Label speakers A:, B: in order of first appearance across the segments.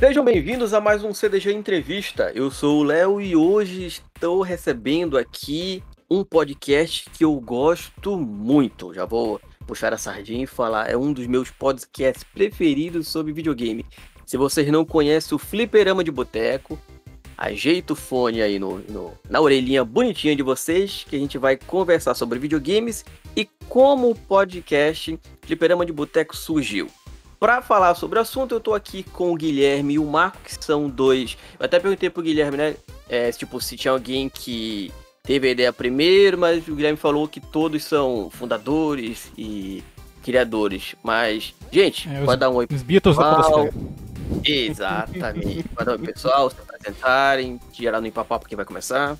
A: Sejam bem-vindos a mais um CDG Entrevista. Eu sou o Léo e hoje estou recebendo aqui um podcast que eu gosto muito. Já vou puxar a sardinha e falar, é um dos meus podcasts preferidos sobre videogame. Se vocês não conhecem o Fliperama de Boteco, ajeita o fone aí no, no, na orelhinha bonitinha de vocês, que a gente vai conversar sobre videogames e como o podcast Fliperama de Boteco surgiu. Para falar sobre o assunto, eu tô aqui com o Guilherme e o Marco, que são dois. Eu até perguntei pro Guilherme, né? É, tipo, se tinha alguém que teve a ideia primeiro, mas o Guilherme falou que todos são fundadores e criadores. Mas, gente,
B: É,
A: pode
B: os,
A: dar um oi
B: os Beatles da. Podosfera.
A: Exatamente. Pode dar um oi pro pessoal, se apresentarem, gerar no empapá porque vai começar.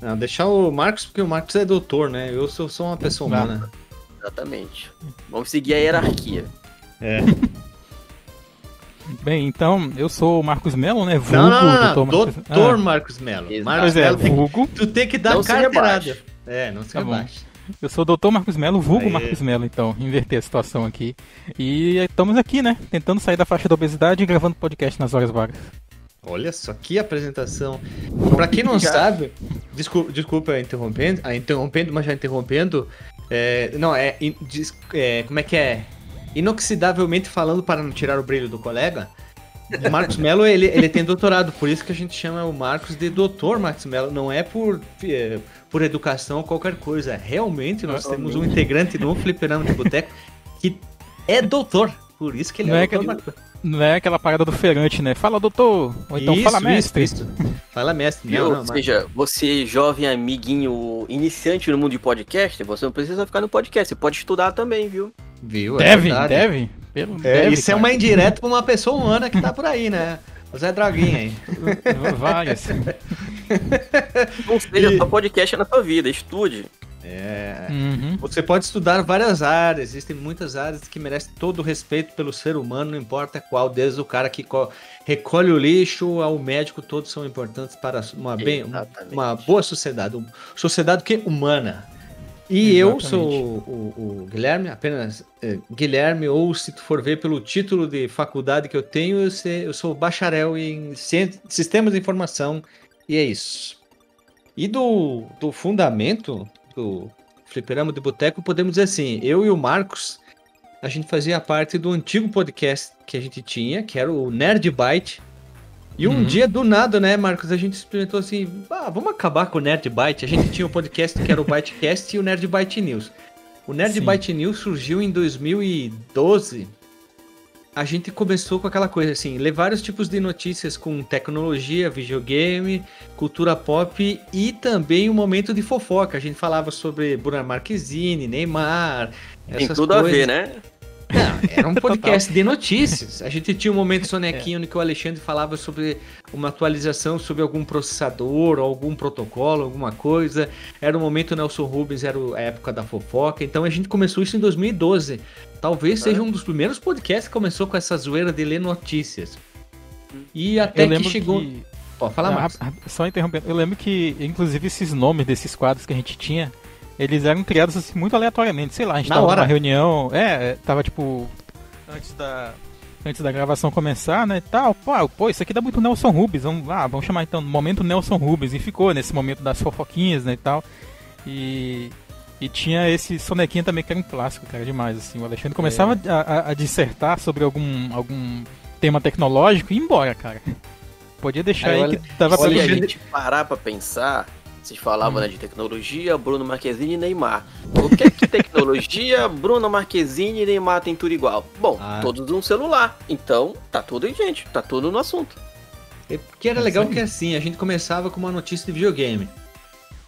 C: Não, deixar o Marcos, porque o Marcos é doutor, né? Eu sou só uma pessoa humana.
A: Exatamente. Vamos seguir a hierarquia.
C: É.
B: Bem, então, eu sou o Marcos Melo, né? Vulgo,
C: Não, não, não, não.
B: Marcos-
C: Doutor
B: Ah,
C: Marcos Melo.
A: Exato.
C: Marcos
B: Pois é,
C: Melo tem que-
B: vulgo.
C: Tu tem que dar
A: Não
C: carteirada. É, não se
B: Tá bom.
C: rebaixe.
B: Eu sou o doutor Marcos Melo, vulgo
C: Aê.
B: Marcos Melo, então, inverter a situação aqui. E estamos aqui, né? Tentando sair da faixa da obesidade e gravando podcast nas horas vagas.
C: Olha só que apresentação. Pra quem não sabe, desculpa, desculpa interrompendo, ah, interrompendo, mas já interrompendo. é, não, é, é, Como é que é? Inoxidavelmente falando para não tirar o brilho do colega. O Marcos Melo, ele, ele tem doutorado, por isso que a gente chama o Marcos de doutor Marcos Melo. Não é por, é, por educação ou qualquer coisa. Realmente, nós temos um integrante do Fliperama de Boteco que é doutor. Por isso que ele
B: Não
C: é,
B: é
C: doutor.
B: Não é aquela parada do feirante, né? Fala, doutor. Ou então,
C: Isso,
B: fala, mestre.
C: isso. Fala mestre. Não, não,
A: Ou
C: mas-
A: seja, você, jovem amiguinho iniciante no mundo de podcast, você não precisa ficar no podcast, você pode estudar também, viu?
C: Viu? É
B: Deve,
C: verdade.
B: deve. Pelo,
C: É,
B: deve,
C: isso é
B: cara.
C: uma indireta pra uma pessoa humana que tá por aí, né? O Zé Droguinha aí.
B: Vai, assim.
A: Ou seja,
C: E-
A: só podcast é na sua vida, estude.
C: É.
B: Uhum.
C: Você pode estudar várias áreas, existem muitas áreas que merecem todo o respeito pelo ser humano, não importa qual, desde o cara que co- recolhe o lixo ao médico, todos são importantes para uma, bem, uma boa sociedade, uma sociedade que humana. E eu
B: Exatamente.
C: sou o, o- o Guilherme, apenas eh, Guilherme, ou se tu for ver pelo título de faculdade que eu tenho, eu, sei- eu sou bacharel em Cien- Sistemas de Informação, e é isso. E do, do fundamento do Fliperama de Boteco, podemos dizer assim, eu e o Marcos, a gente fazia parte do antigo podcast que a gente tinha, que era o Nerd Byte. E um
B: Uhum.
C: dia, do nada, né, Marcos, a gente experimentou assim, ah, vamos acabar com o Nerd Byte. A gente tinha um podcast que era o Bytecast e o Nerd Byte News. O Nerd
B: Sim.
C: Byte News surgiu em 2012. A gente começou com aquela coisa assim, ler vários tipos de notícias com tecnologia, videogame, cultura pop e também um momento de fofoca. A gente falava sobre Bruna Marquezine, Neymar,
A: Tem
C: essas
A: tudo a
C: coisas.
A: ver, né?
C: Não, era um podcast de notícias. A gente tinha um momento sonequinho no que o Alexandre falava sobre uma atualização sobre algum processador, algum protocolo, alguma coisa. Era o momento Nelson Rubens, era a época da fofoca. Então a gente começou isso em 2012. Talvez
A: Ah.
C: seja um dos primeiros podcasts que começou com essa zoeira de ler notícias. E até que chegou.
B: que...
C: Pode falar
B: Ah,
C: mais.
B: rap- Só interrompendo, eu lembro que, inclusive, esses nomes desses quadros que a gente tinha, eles eram criados assim, muito aleatoriamente. Sei lá, a gente
C: Na
B: tava
C: hora.
B: numa reunião, é, é, tava tipo. Antes da. Antes da gravação começar, né, e tal, pô, pô, isso aqui dá muito Nelson Rubens, vamos, ah, vamos chamar então, momento Nelson Rubens, e ficou nesse momento das fofoquinhas, né, e tal, e, e tinha esse sonequinha também que era um clássico, cara, demais, assim, o Alexandre começava a, a- a dissertar sobre algum, algum tema tecnológico e ia embora, cara, podia deixar
C: Aí
B: aí, que dava
C: o
B: pra
A: Se a gente parar pra pensar, vocês falavam
B: Hum.
A: né, de tecnologia, Bruno Marquezine e Neymar. O que é que tecnologia, Bruno Marquezine e Neymar tem tudo igual? Bom,
C: Ah.
A: todos um celular. Então, tá tudo aí, gente. Tá tudo no assunto.
C: É Porque era
B: É
C: legal que assim, a gente começava com uma notícia de videogame.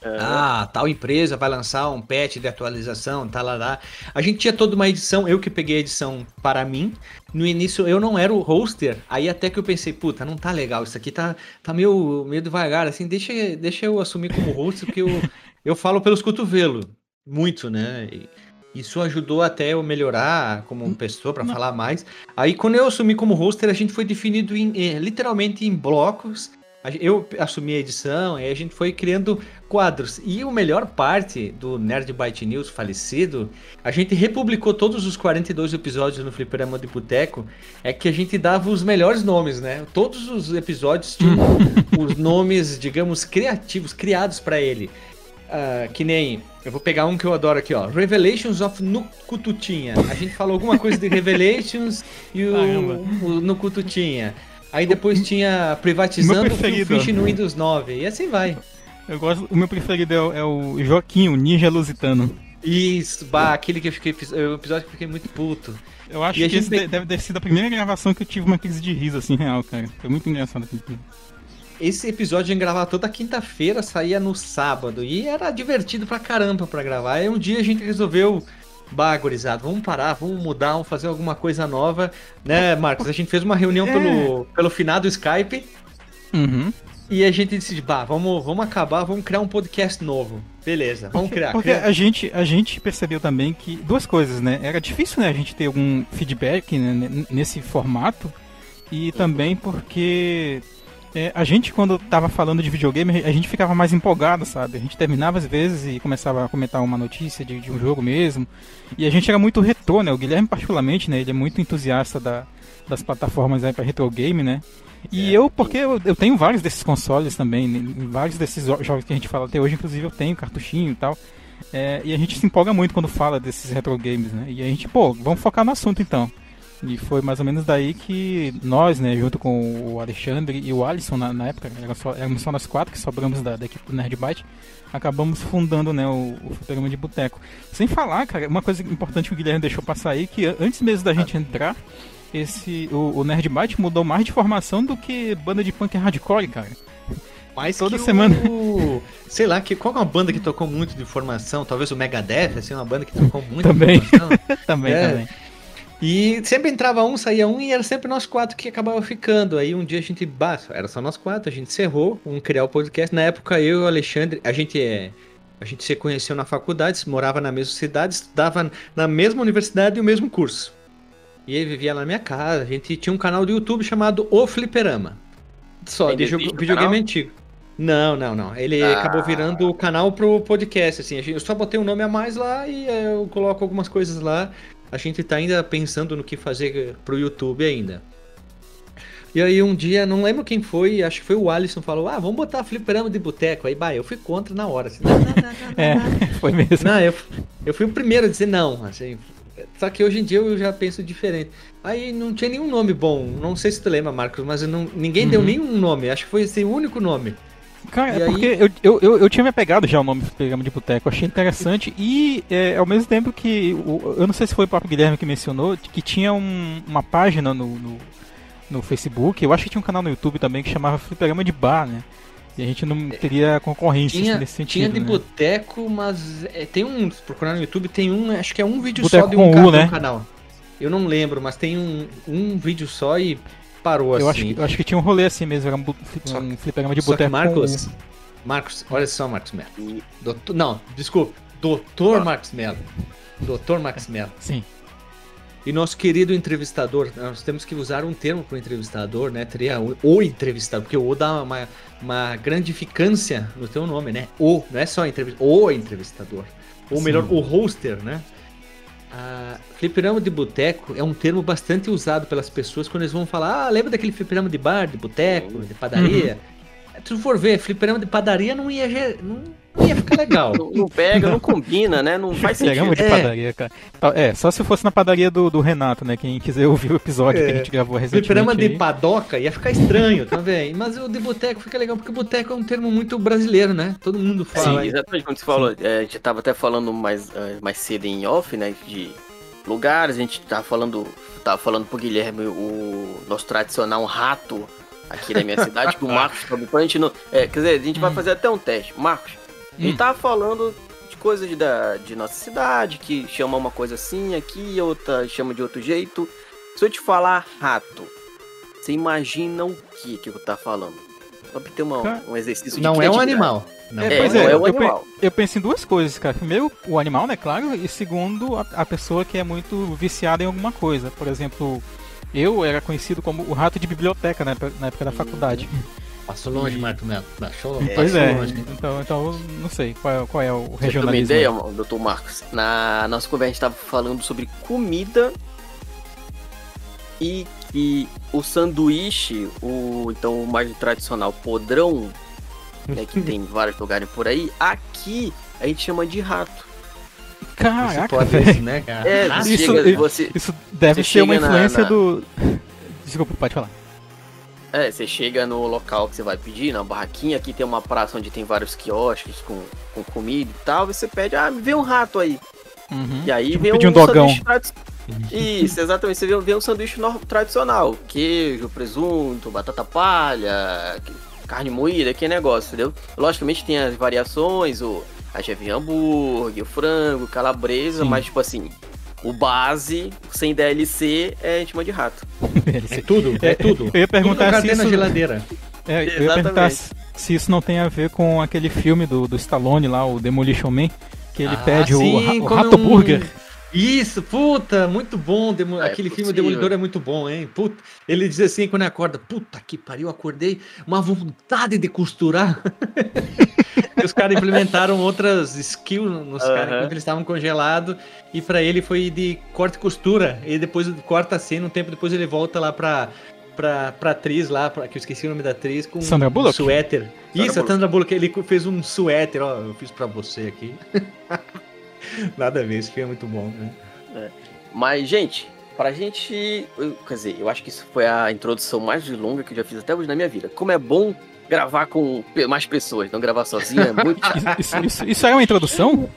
A: É,
C: Ah, tal empresa vai lançar um patch de atualização, tá lá, lá. A gente tinha toda uma edição, eu que peguei a edição para mim. No início eu não era o hoster, aí até que eu pensei, puta, não tá legal, isso aqui tá, tá meio, meio devagar, assim, deixa, deixa eu assumir como hoster, porque eu, eu falo pelos cotovelos, muito, né? E isso ajudou até eu melhorar como pessoa para falar mais. Aí quando eu assumi como hoster, a gente foi definido em, eh, literalmente em blocos Eu assumi a edição e a gente foi criando quadros. E a melhor parte do Nerd Byte News falecido, a gente republicou todos os 42 episódios no Fliperama de Boteco, é que a gente dava os melhores nomes, né? Todos os episódios tinham os nomes, digamos, criativos, criados para ele. Uh, que nem. Eu vou pegar um que eu adoro aqui, ó. Revelations of Nukututinha. A gente falou alguma coisa de Revelations e o, o Nukututinha. Aí depois tinha privatizando o Fish no Windows 9. E assim vai.
B: Eu gosto. O meu preferido é o, é o Joaquim, o Ninja Lusitano.
C: Isso, bah, aquele que eu fiquei. O episódio que eu fiquei muito puto.
B: Eu acho e que esse tem... deve ter sido a primeira gravação que eu tive uma crise de riso, assim, real, cara. Foi muito engraçado aquele
C: esse episódio gente gravava toda quinta-feira, saía no sábado. E era divertido pra caramba pra gravar. Aí um dia a gente resolveu. Bagurizado, vamos parar, vamos mudar, vamos fazer alguma coisa nova, né, Marcos? A gente fez uma reunião é. pelo, pelo final do Skype.
B: Uhum.
C: E a gente disse, bah, vamos, vamos acabar, vamos criar um podcast novo. Beleza, vamos criar.
B: Porque
C: criar.
B: a gente, a gente percebeu também que duas coisas, né? Era difícil, né, a gente ter algum feedback né, nesse formato e também porque é, a gente, quando tava falando de videogame, a gente ficava mais empolgado, sabe? A gente terminava às vezes e começava a comentar uma notícia de, de um jogo mesmo. E a gente era muito retrô, né? O Guilherme, particularmente, né? Ele é muito entusiasta da, das plataformas aí pra retro game, né? E é. eu, porque eu, eu, tenho vários desses consoles também, né? vários desses jogos que a gente fala até hoje, inclusive eu tenho cartuchinho e tal. É, e a gente se empolga muito quando fala desses retro games, né? E a gente, pô, vamos focar no assunto então. E foi mais ou menos daí que nós, né, junto com o Alexandre e o Alisson na, na época, era só, éramos só nós quatro que sobramos da, da equipe do Nerd Byte, acabamos fundando né, o, o programa de boteco. Sem falar, cara, uma coisa importante que o Guilherme deixou passar aí, que antes mesmo da gente entrar, esse o, o Nerd Byte mudou mais de formação do que banda de punk hardcore, cara.
C: Mas toda semana. O... Sei lá, que, qual é uma banda que tocou muito de formação? Talvez o Megadeth, assim, uma banda que tocou muito
B: também. de formação. também, é. também.
C: E sempre entrava um, saía um, e era sempre nós quatro que acabava ficando. Aí um dia a gente, bah, era só nós quatro, a gente encerrou, um criar o podcast. Na época eu e o Alexandre, a gente é. A gente se conheceu na faculdade, morava na mesma cidade, estudava na mesma universidade e o mesmo curso. E ele vivia lá na minha casa. A gente tinha um canal do YouTube chamado O Fliperama. Só, de jogo, videogame antigo. Não, não, não. Ele ah. acabou virando o canal pro podcast, assim. Eu só botei um nome a mais lá e eu coloco algumas coisas lá a gente tá ainda pensando no que fazer pro YouTube ainda. E aí um dia, não lembro quem foi, acho que foi o Alisson, falou, ah, vamos botar fliperama de boteco. Aí, bah, eu fui contra na hora. Assim, não, não,
B: não, é, foi mesmo.
C: Não, eu, eu fui o primeiro a dizer não, assim. Só que hoje em dia eu já penso diferente. Aí não tinha nenhum nome bom. Não sei se tu lembra, Marcos, mas não, ninguém uhum. deu nenhum nome. Acho que foi esse o único nome.
B: Cara, e é aí... porque eu, eu, eu, eu, tinha me pegado já o nome do programa de boteco, achei interessante e é, ao mesmo tempo que, eu não sei se foi o próprio Guilherme que mencionou, que tinha um, uma página no, no, no, Facebook, eu acho que tinha um canal no YouTube também que chamava Programa de Bar, né? E a gente não teria concorrência
C: tinha,
B: nesse sentido.
C: Tinha de
B: né?
C: boteco, mas é, tem um, procurar no YouTube, tem um, acho que é um vídeo boteco só de um,
B: U, né?
C: canal. Eu não lembro, mas tem um, um vídeo só e parou
B: eu
C: assim.
B: Acho, eu acho que tinha um rolê assim mesmo, era um, só, um fliperama de boteco.
C: Marcos, com... Marcos, olha só, Marcos Melo. Doutor, não, desculpa, Doutor ah. Marcos Melo. Doutor Marcos Melo.
B: Sim.
C: E nosso querido entrevistador, nós temos que usar um termo para o entrevistador, né? Teria o, o entrevistador, porque o dá uma, uma grandificância no teu nome, né? O, não é só entrevistador, o entrevistador. Ou Sim. melhor, o hoster, né? Ah, fliperama de boteco é um termo bastante usado pelas pessoas quando eles vão falar: ah, lembra daquele fliperama de bar, de boteco, de padaria? Uhum. Se tu for ver, fliperama de padaria não ia, não, não ia ficar legal.
A: não, não, pega, não combina, né? Não faz sentido.
B: Fliperama de é. padaria, cara. É, só se fosse na padaria do, do Renato, né? Quem quiser ouvir o episódio é. que a gente gravou recentemente.
C: Fliperama de padoca ia ficar estranho também. Mas o de boteco fica legal, porque boteco é um termo muito brasileiro, né? Todo mundo fala.
A: Sim, exatamente como você falou. É, a gente tava até falando mais, é, mais cedo em off, né? De lugares. A gente tava falando, tava falando pro Guilherme o nosso tradicional rato aqui na minha cidade, que o Marcos falou. A gente não, é, quer dizer, a gente vai hum. fazer até um teste. Marcos, a gente hum. tava falando de coisas de, da, de nossa cidade, que chama uma coisa assim aqui, outra chama de outro jeito. Se eu te falar rato, você imagina o que que eu tá falando? Só pra ter uma, um exercício
C: Não é um animal.
B: Não. É, pois é, é eu, animal. eu penso em duas coisas, cara. Primeiro, o animal, né, claro, e segundo, a, a, pessoa que é muito viciada em alguma coisa. Por exemplo, eu era conhecido como o rato de biblioteca né, na época da faculdade.
C: Passou longe,
B: E-
C: Marco Melo. Passou,
A: É,
B: Pois
C: passou
B: é,
C: longe.
B: então, então não sei qual é, qual é o
A: você ter uma
B: regionalismo.
A: ideia, doutor Marcos, na nossa conversa a gente estava falando sobre comida e que o sanduíche, o então o mais tradicional podrão, né, que tem em vários lugares por aí, aqui a gente chama de rato.
C: Você
B: Caraca,
C: pode isso, né, cara?
A: É,
C: Ah,
B: isso-
A: chega, você,
B: Isso deve
A: Você
B: ser uma
A: chega na-
B: influência
A: na-
B: do. Desculpa, pode falar.
A: é, você chega no local que você vai pedir, na barraquinha, aqui tem uma praça onde tem vários quiosques com, com comida e tal, e você pede, ah, me vê um rato aí.
B: Uhum.
A: E aí
B: Tipo,
A: vem um,
B: um dogão.
A: sanduíche tradi- Isso, exatamente. Você vê, vê um sanduíche tradicional. Queijo, presunto, batata palha, carne moída, que negócio, entendeu? Logicamente tem as variações, o, a cheve hambúrguer, o frango, calabresa,
B: Sim.
A: mas tipo assim, o base, sem DLC, é a gente de rato.
C: É tudo, é tudo.
B: Eu ia perguntar
C: tudo
B: se
C: tem na
B: isso-
C: geladeira.
B: É, eu ia perguntar se, se isso não tem a ver com aquele filme do, do Stallone lá, o Demolition Man, que ele
C: Ah,
B: pede o,
C: sim,
B: ra- o
C: come
B: Rato
C: um-
B: Burger.
C: Isso, puta, muito bom. Demo-
A: É
C: Aquele filme. Demolidor é muito bom, hein? Puta, ele diz assim quando acorda: Puta que pariu, acordei, uma vontade de costurar. e os caras implementaram outras skills nos caras enquanto eles estavam congelados. E pra ele foi de corte e costura. E depois corta a cena, um tempo depois ele volta lá pra. Pra, pra atriz lá, pra, que eu esqueci o nome da atriz, com
B: Sandra
C: um suéter. Isso, a
A: Bullock.
C: Sandra Bullock, ele fez um suéter, ó, eu fiz pra você aqui. Nada a ver, esse filme é muito bom, né?
A: Mas, gente, pra gente. eu- Quer dizer, eu acho que isso foi a introdução mais longa que eu já fiz até hoje na minha vida. Como é bom gravar com mais pessoas, não gravar sozinho, é muito.
B: Isso, isso, isso, é uma introdução?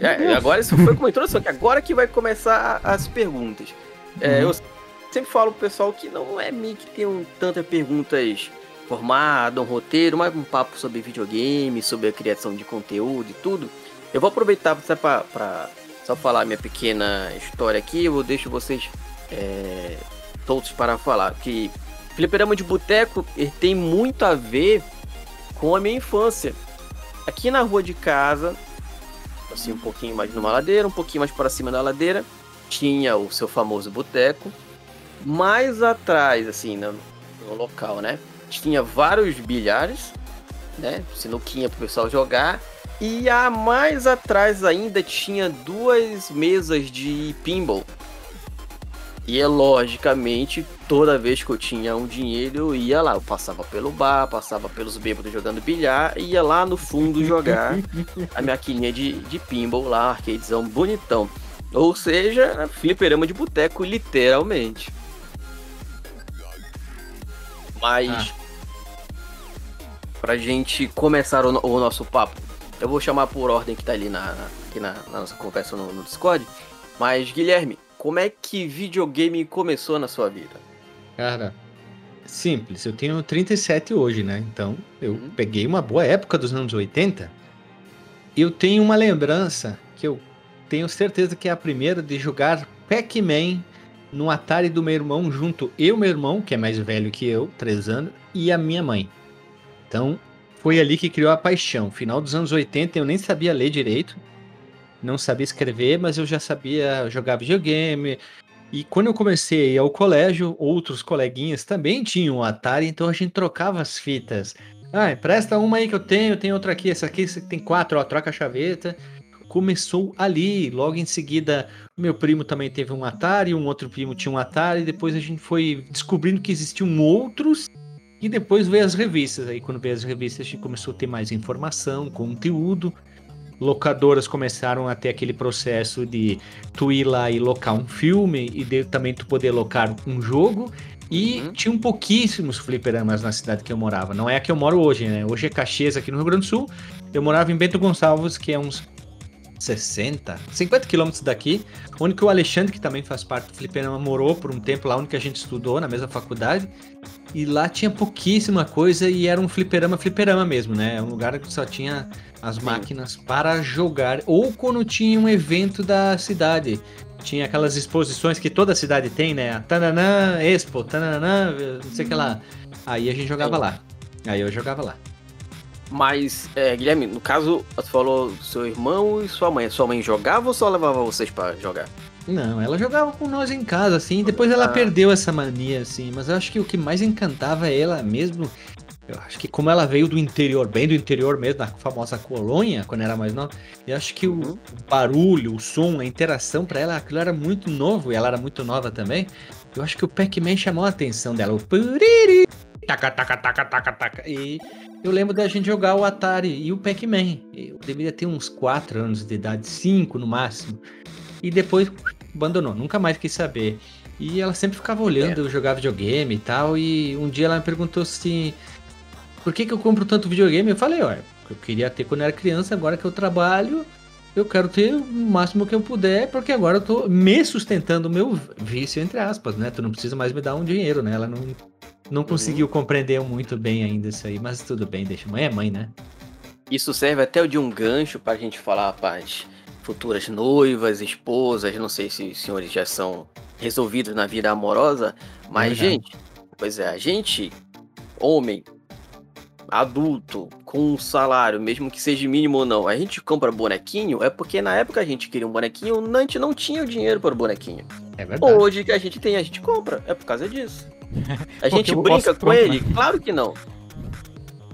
A: É, agora isso foi uma introdução, que agora que vai começar as perguntas. É,
B: Uhum.
A: Eu sempre falo pro pessoal que não é mim que tem um, tantas perguntas formadas, um roteiro, mas um papo sobre videogame, sobre a criação de conteúdo e tudo. Eu vou aproveitar só pra só falar minha pequena história aqui, eu deixo vocês é, todos para falar. Que Fliperama de Boteco ele tem muito a ver com a minha infância. Aqui na rua de casa, assim, um pouquinho mais numa ladeira, um pouquinho mais para cima da ladeira, tinha o seu famoso boteco. Mais atrás, assim, no, no local, né? Tinha vários bilhares, né? Sinuquinha pro pessoal jogar. E a mais atrás ainda tinha duas mesas de pinball. E é logicamente, toda vez que eu tinha um dinheiro, eu ia lá. Eu passava pelo bar, passava pelos bêbados jogando bilhar, e ia lá no fundo jogar a maquininha de, de pinball lá, arcadezão bonitão. Ou seja, fliperama de boteco, literalmente. Mas,
C: Ah.
A: pra gente começar o, o nosso papo, eu vou chamar por ordem que tá ali na, na- aqui na, na nossa conversa no, no Discord. Mas, Guilherme, como é que videogame começou na sua vida?
C: Cara, simples. Eu tenho 37 hoje, né? Então, eu
A: Uhum.
C: peguei uma boa época dos anos 80. Eu tenho uma lembrança que eu tenho certeza que é a primeira de jogar Pac-Man no Atari do meu irmão, junto eu, meu irmão, que é mais velho que eu, 3 anos, e a minha mãe. Então, foi ali que criou a paixão. Final dos anos 80, eu nem sabia ler direito. Não sabia escrever, mas eu já sabia jogar videogame, e quando eu comecei ao colégio, outros coleguinhas também tinham Atari, então a gente trocava as fitas. Ah, presta uma aí que eu tenho, tem outra aqui, essa aqui tem quatro, ó, troca a chaveta. Começou ali, logo em seguida, meu primo também teve um Atari, um outro primo tinha um Atari, depois a gente foi descobrindo que existiam outros, e depois veio as revistas. Aí quando veio as revistas, a gente começou a ter mais informação, conteúdo. Locadoras começaram a ter aquele processo de tu ir lá e locar um filme e de, também tu poder locar um jogo. E
A: Uhum.
C: tinham pouquíssimos fliperamas na cidade que eu morava. Não é a que eu moro hoje, né? Hoje é Caxias aqui no Rio Grande do Sul. Eu morava em Bento Gonçalves, que é uns 60, 50 quilômetros daqui, onde que o Alexandre, que também faz parte do fliperama, morou por um tempo lá, onde que a gente estudou, na mesma faculdade. E lá tinha pouquíssima coisa e era um fliperama, fliperama mesmo, né? É um lugar que só tinha as
A: Sim.
C: máquinas para jogar. Ou quando tinha um evento da cidade. Tinha aquelas exposições que toda cidade tem, né? Tananã, Expo, Tananã, não sei o que lá. Aí a gente jogava
A: Sim.
C: lá. Aí eu jogava lá.
A: Mas, é, Guilherme, no caso, você falou seu irmão e sua mãe. Sua mãe jogava ou só levava vocês pra jogar?
C: Não, ela jogava com nós em casa, assim. Depois ela
A: Ah.
C: perdeu essa mania, assim. Mas eu acho que o que mais encantava ela mesmo Eu acho que como ela veio do interior, bem do interior mesmo, da famosa colônia, quando era mais nova, eu acho que o
A: Uhum.
C: barulho, o som, a interação pra ela, aquilo era muito novo e ela era muito nova também. Eu acho que o Pac-Man chamou a atenção dela. O puriri, taca, taca, taca, taca, taca. E eu lembro da gente jogar o Atari e o Pac-Man. Eu deveria ter uns 4 anos de idade, 5 no máximo. E depois abandonou, nunca mais quis saber. E ela sempre ficava olhando eu jogar videogame e tal. E um dia ela me perguntou assim: por que, que eu compro tanto videogame? Eu falei: olha, eu queria ter quando era criança, agora que eu trabalho, eu quero ter o máximo que eu puder, porque agora eu tô me sustentando o meu vício, entre aspas, né? Tu não precisa mais me dar um dinheiro, né? Ela não, não conseguiu compreender muito bem ainda isso aí, mas tudo bem, deixa. Mãe é mãe, né?
A: Isso serve até de um gancho pra gente falar para as futuras noivas, esposas, não sei se os senhores já são resolvidos na vida amorosa, mas, gente, pois é, a gente, homem, adulto, com um salário, mesmo que seja mínimo ou não, a gente compra bonequinho, é porque na época a gente queria um bonequinho, a gente não tinha o dinheiro para o bonequinho.
C: É verdade.
A: Hoje que a gente tem, a gente compra, é por causa disso. A gente brinca com
B: pronto,
A: ele?
B: né?
A: Claro que não.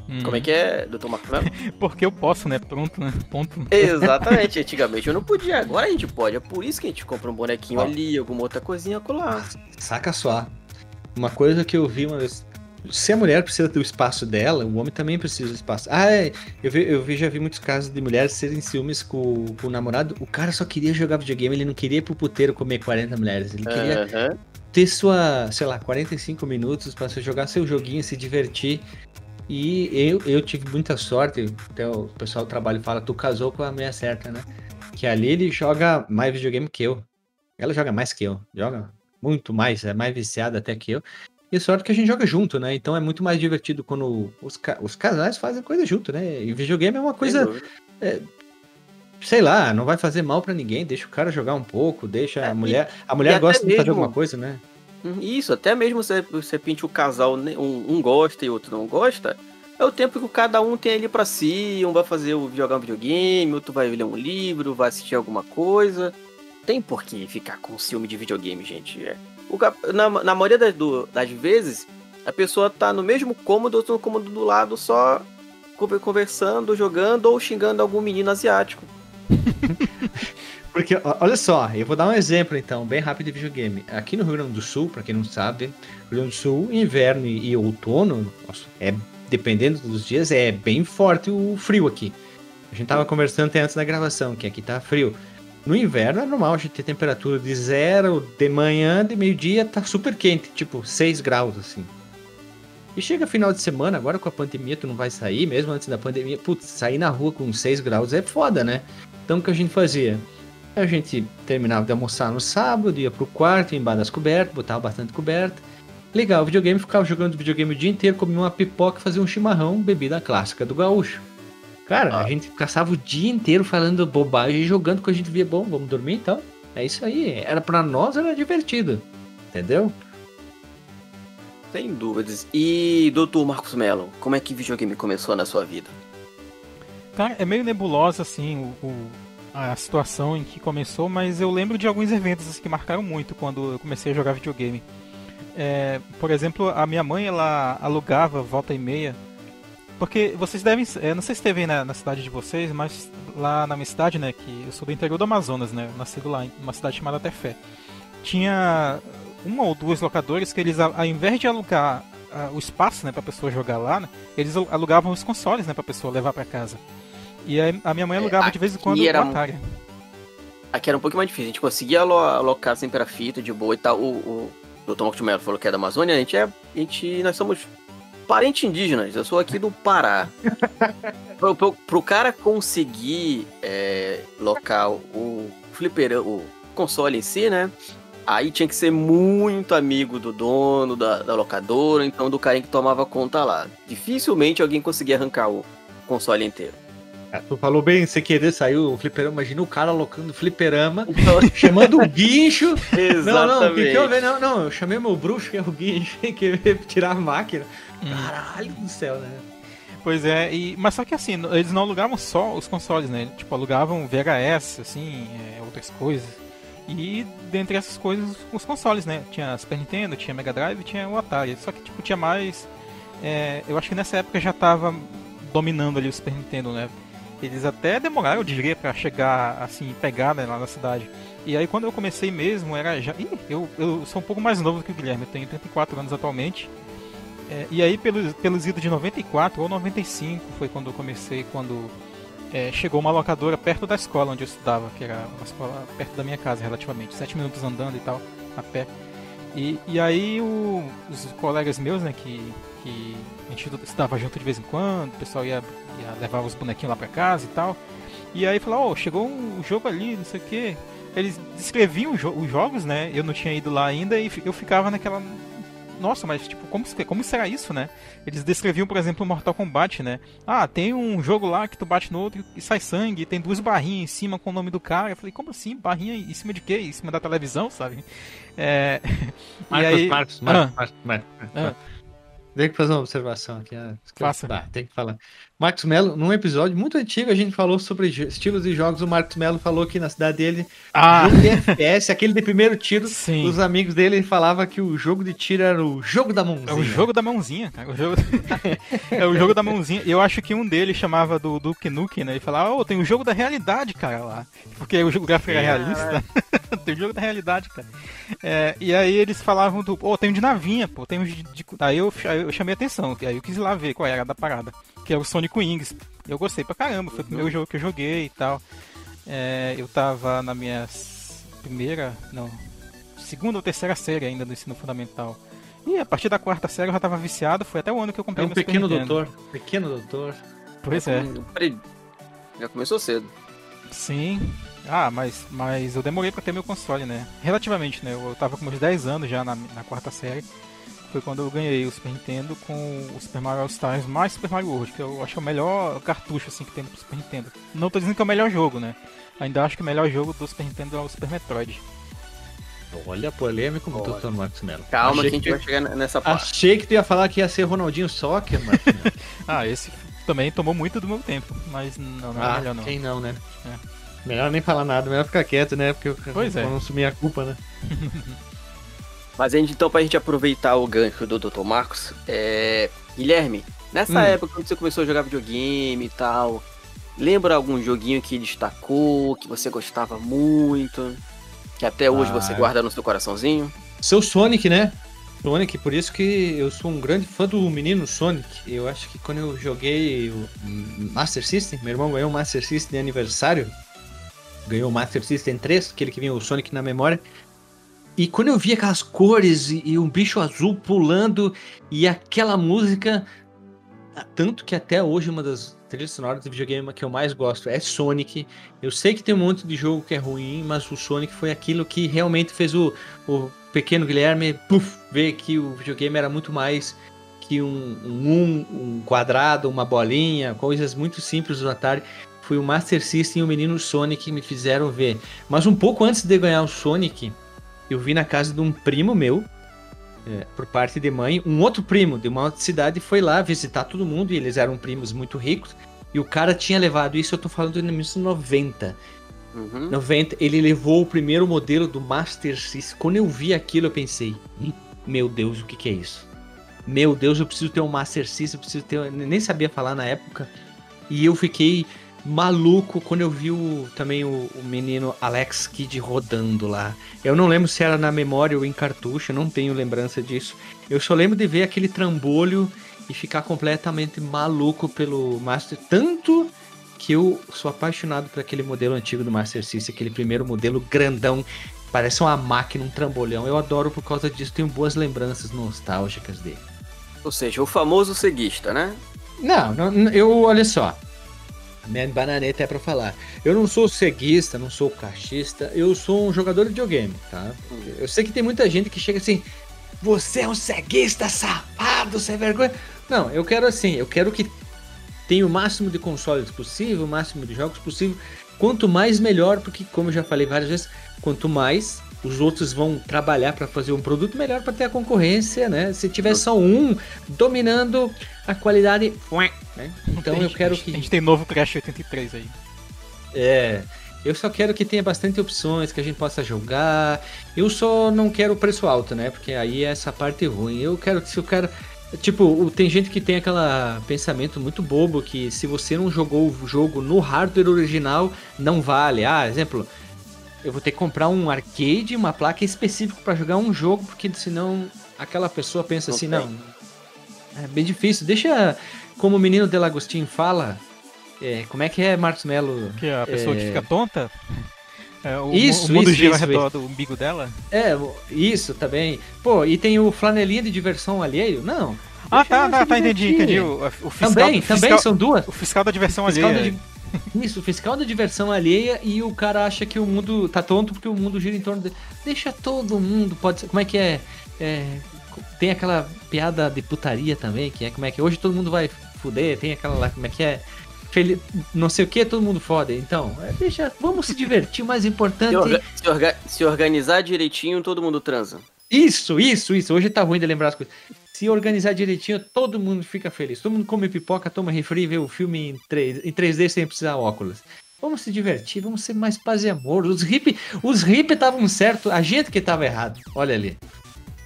B: Hum.
A: Como é que é, doutor Marcos Melo?
B: Porque eu posso, né? Pronto, né? Ponto.
A: Exatamente, antigamente eu não podia, agora a gente pode. É por isso que a gente compra um bonequinho
C: Ó.
A: ali, alguma outra coisinha colar.
C: Saca só. Uma coisa que eu vi uma vez. Se a mulher precisa do espaço dela, o homem também precisa do espaço. Ah, é, eu, vi, eu vi- já vi muitos casos de mulheres serem ciúmes com, com o namorado. O cara só queria jogar videogame, ele não queria ir pro puteiro comer 40 mulheres. Ele queria
A: Aham.
C: Ter sua, sei lá, 45 minutos pra você jogar seu joguinho, se divertir. E eu, eu tive muita sorte, até o pessoal do trabalho fala, tu casou com a mulher certa, né? Que ali ele joga mais videogame que eu. Ela joga mais que eu, joga muito mais, é mais viciada até que eu. E sorte que a gente joga junto, né? Então é muito mais divertido quando os, ca- os casais fazem coisa junto, né? E videogame é uma coisa
A: dúvida.
C: Sei lá, não vai fazer mal pra ninguém, deixa o cara jogar um pouco, deixa
A: É,
C: a mulher. A mulher gosta de fazer alguma coisa, né?
A: Uhum, Isso, até mesmo você, você pinte o casal, né, um, um gosta e outro não gosta, é o tempo que cada um tem ali pra si, um vai fazer o- jogar um videogame, outro vai ler um livro, vai assistir alguma coisa. Tem por que ficar com ciúme de videogame, gente. É. O na, na maioria das, do- das vezes, a pessoa tá no mesmo cômodo, outro no cômodo do lado, só conver- conversando, jogando ou xingando algum menino asiático.
C: Porque, olha só, eu vou dar um exemplo então, bem rápido de videogame. Aqui no Rio Grande do Sul, pra quem não sabe, Rio Grande do Sul, inverno e, e outono, nossa, é dependendo dos dias, é bem forte o frio aqui. A gente tava conversando até antes da gravação, que aqui tá frio. No inverno é normal a gente ter temperatura de zero, de manhã, de meio-dia tá super quente, tipo 6 graus assim. E chega final de semana, agora com a pandemia tu não vai sair, mesmo antes da pandemia, putz, sair na rua com 6 graus é foda, né? Então o que a gente fazia? A gente terminava de almoçar no sábado, ia pro quarto, ia embaixo das cobertas, botava bastante coberta. Ligava o videogame, ficava jogando videogame o dia inteiro, comia uma pipoca, fazia um chimarrão, bebida clássica do gaúcho. Cara,
A: Ah.
C: a gente passava o dia inteiro falando bobagem e jogando que a gente via bom, vamos dormir então. É isso aí. Era pra nós, era divertido. Entendeu?
A: Sem dúvidas. E, doutor Marcos Mello, como é que videogame começou na sua vida?
B: Cara, é meio nebulosa, assim, o, o- a situação em que começou, mas eu lembro de alguns eventos assim, que marcaram muito quando eu comecei a jogar videogame. É, por exemplo, a minha mãe, ela alugava volta e meia, porque vocês devem, é, não sei se teve na, na cidade de vocês, mas lá na minha cidade, né, que eu sou do interior do Amazonas, né, nascido lá em uma cidade chamada Tefé, tinha uma ou duas locadoras que eles, ao invés de alugar o espaço, né, pra pessoa jogar lá, né, eles alugavam os consoles, né, pra pessoa levar pra casa. E a minha mãe alugava de vez em quando
A: É, aqui era
B: o
A: um-
B: Atari.
A: Aqui era um pouquinho mais difícil, a gente conseguia alo- alocar sempre a fita de boa e tal. O, o Dr. Mello falou que é da Amazônia, a gente é. A gente, nós somos parentes indígenas, eu sou aqui do Pará. pro, pro, pro cara conseguir é, locar o flipper, o console em si, né? Aí tinha que ser muito amigo do dono, da, da locadora, então do carinha que tomava conta lá. Dificilmente alguém conseguia arrancar o console inteiro.
C: Tu falou bem, sem querer saiu o fliperama. Imagina o cara alocando fliperama, chamando o guincho. Não, não, o que,
A: exatamente.
C: eu vi? Não, não, eu chamei meu bruxo, que é o guincho, que veio tirar a máquina.
B: Hum.
C: Caralho do céu, né?
B: Pois é, e, mas só que assim, eles não alugavam só os consoles, né? Tipo, alugavam VHS, assim, é, outras coisas. E dentre essas coisas, os consoles, né? Tinha Super Nintendo, tinha Mega Drive, tinha o Atari. Só que, tipo, tinha mais é, eu acho que nessa época já tava dominando ali o Super Nintendo, né? Eles até demoraram, eu diria, para chegar assim, pegar né, lá na cidade. E aí quando eu comecei mesmo, era já. Ih, eu, eu sou um pouco mais novo que o Guilherme, eu tenho 34 anos atualmente. É, e aí pelos, pelos idos de 94 ou 95 foi quando eu comecei, quando é, chegou uma locadora perto da escola onde eu estudava, que era uma escola perto da minha casa relativamente, sete minutos andando e tal, a pé. E, e aí o, os colegas meus, né, que, que a gente estudava junto de vez em quando, o pessoal ia, ia levar os bonequinhos lá pra casa e tal. E aí falou, oh, chegou um jogo ali, não sei o que. Eles descreviam os jogos, né? Eu não tinha ido lá ainda e eu ficava naquela nossa, mas tipo, como, como será isso, né? Eles descreviam, por exemplo, o Mortal Kombat, né? Ah, tem um jogo lá que tu bate no outro e sai sangue, tem duas barrinhas em cima com o nome do cara. Eu falei, como assim? Barrinha em cima de quê? Em cima da televisão, sabe? É...
C: Marcos, aí... Marcos, Marcos, ah. Marcos, Marcos, Marcos, Marcos. Ah. Tem que fazer uma observação aqui. Ah,
B: Faça.
C: Ah, tem que falar. Marcos Melo, num episódio muito antigo, a gente falou sobre estilos de jogos. O Marcos Melo falou que na cidade dele,
B: ah.
C: jogo de FPS, aquele de primeiro tiro,
B: Sim.
C: os amigos dele falavam que o jogo de tiro era o jogo da mãozinha.
B: É o jogo da mãozinha, cara. O jogo... é o jogo da mãozinha. Eu acho que um deles chamava do Duke Nukem, né? Ele falava, oh, tem o jogo da realidade, cara, lá. Porque o jogo gráfico era é realista. tem o jogo da realidade, cara. É, e aí eles falavam do, oh, tem um de navinha, pô, tem um de... Aí eu, aí eu chamei atenção, aí eu quis ir lá ver qual era da parada que é o Sonic Wings. Eu gostei pra caramba, foi o primeiro jogo que eu joguei e tal. É, eu tava na minha primeira, não, segunda ou terceira série ainda do ensino fundamental. E a partir da quarta série eu já tava viciado, foi até o ano que eu comprei
C: é um pequeno doutor, pequeno doutor.
B: Pois é.
A: Já começou cedo.
B: Sim. Ah, mas, mas eu demorei para ter meu console, né? Relativamente, né? Eu tava com meus 10 anos já na, na quarta série foi quando eu ganhei o Super Nintendo com o Super Mario All Stars mais Super Mario World, que eu acho que é o melhor cartucho assim que tem pro Super Nintendo. Não tô dizendo que é o melhor jogo, né? Ainda acho que o melhor jogo do Super Nintendo é o Super Metroid.
C: Olha, polêmico Dr. Marcos Mello.
A: Calma Achei que a gente que... vai chegar nessa
C: parte. Achei que tu ia falar que ia ser Ronaldinho Soccer, Marcos
B: Ah, esse também tomou muito do meu tempo, mas não, não é
C: ah,
B: melhor não.
C: quem não, né? É. Melhor nem falar nada, melhor ficar quieto, né? Porque eu
B: pois é.
C: não assumir a culpa, né?
A: Mas então, pra gente aproveitar o gancho do Dr. Marcos, é... Guilherme, nessa hum. época quando você começou a jogar videogame e tal, lembra algum joguinho que destacou, que você gostava muito, que até hoje ah, você guarda no seu coraçãozinho?
C: Seu Sonic, né? Sonic, por isso que eu sou um grande fã do menino Sonic. Eu acho que quando eu joguei o Master System, meu irmão ganhou o Master System de aniversário, ganhou o Master System 3, aquele que vinha o Sonic na memória. E quando eu vi aquelas cores e, e, um bicho azul pulando e aquela música, tanto que até hoje uma das trilhas sonoras do videogame que eu mais gosto é Sonic. Eu sei que tem um monte de jogo que é ruim, mas o Sonic foi aquilo que realmente fez o, o pequeno Guilherme puff, ver que o videogame era muito mais que um, um, um quadrado, uma bolinha, coisas muito simples do Atari. Foi o Master System e o menino Sonic que me fizeram ver. Mas um pouco antes de ganhar o Sonic, eu vi na casa de um primo meu, é, por parte de mãe, um outro primo de uma outra cidade foi lá visitar todo mundo e eles eram primos muito ricos. E o cara tinha levado isso, eu tô falando de 1990. Uhum. 90, ele levou o primeiro modelo do Master System. Quando eu vi aquilo, eu pensei: Meu Deus, o que, que é isso? Meu Deus, eu preciso ter um Master System, eu preciso ter. Eu nem sabia falar na época. E eu fiquei maluco quando eu vi o, também o, o, menino Alex Kidd rodando lá. Eu não lembro se era na memória ou em cartucho, não tenho lembrança disso. Eu só lembro de ver aquele trambolho e ficar completamente maluco pelo Master. Tanto que eu sou apaixonado por aquele modelo antigo do Master System, aquele primeiro modelo grandão. Parece uma máquina, um trambolhão. Eu adoro por causa disso, tenho boas lembranças nostálgicas dele.
A: Ou seja, o famoso ceguista, né?
C: Não, não eu olha só. Minha bananeta é para falar. Eu não sou ceguista, não sou cachista, eu sou um jogador de videogame, tá? Eu sei que tem muita gente que chega assim, você é um ceguista safado, sem vergonha. Não, eu quero assim, eu quero que tenha o máximo de consoles possível, o máximo de jogos possível. Quanto mais melhor, porque como eu já falei várias vezes, quanto mais os outros vão trabalhar para fazer um produto melhor para ter a concorrência, né? Se tiver só um dominando a qualidade, né? Então eu quero que
B: a gente tem novo Crash 83 aí.
C: É, eu só quero que tenha bastante opções que a gente possa jogar. Eu só não quero preço alto, né? Porque aí é essa parte ruim. Eu quero que se o cara Tipo, tem gente que tem aquele pensamento muito bobo que se você não jogou o jogo no hardware original, não vale. Ah, exemplo, eu vou ter que comprar um arcade, uma placa específica pra jogar um jogo, porque senão aquela pessoa pensa
A: Não
C: assim,
A: tem.
C: não. É bem difícil. Deixa, como o menino Delagostin fala, é, como é que é, Marcos Melo?
B: Que a pessoa que
C: É.
B: fica tonta. é, o,
C: Isso,
B: o mundo
C: isso,
B: gira
C: isso,
B: ao redor do umbigo dela.
C: É, isso também. Pô, e tem o flanelinha de diversão alheio? Não.
B: Ah, tá, tá,
C: se
B: tá, entendi, entendi. O, o fiscal,
C: Também,
B: o
C: também
B: fiscal,
C: são duas.
B: o fiscal da diversão
C: Fiscal
B: alheia.
C: da di- Isso, fiscal da diversão alheia e o cara acha que o mundo tá tonto porque o mundo gira em torno dele. Deixa todo mundo, pode ser. Como é que é? É, Tem aquela piada de putaria também, que é como é que hoje todo mundo vai fuder, tem aquela lá, como é que é? Fel- Não sei o que, todo mundo fode. Então, é, deixa, vamos se divertir, o mais importante.
A: Se, orga- se orga- se organizar direitinho, todo mundo transa.
C: Isso, isso, isso. Hoje tá ruim de lembrar as coisas. Se organizar direitinho, todo mundo fica feliz. Todo mundo come pipoca, toma refri, vê o filme em, 3, em 3D sem precisar óculos. Vamos se divertir, vamos ser mais paz e amor. Os hip os hip estavam certo, a gente que tava errado. Olha ali.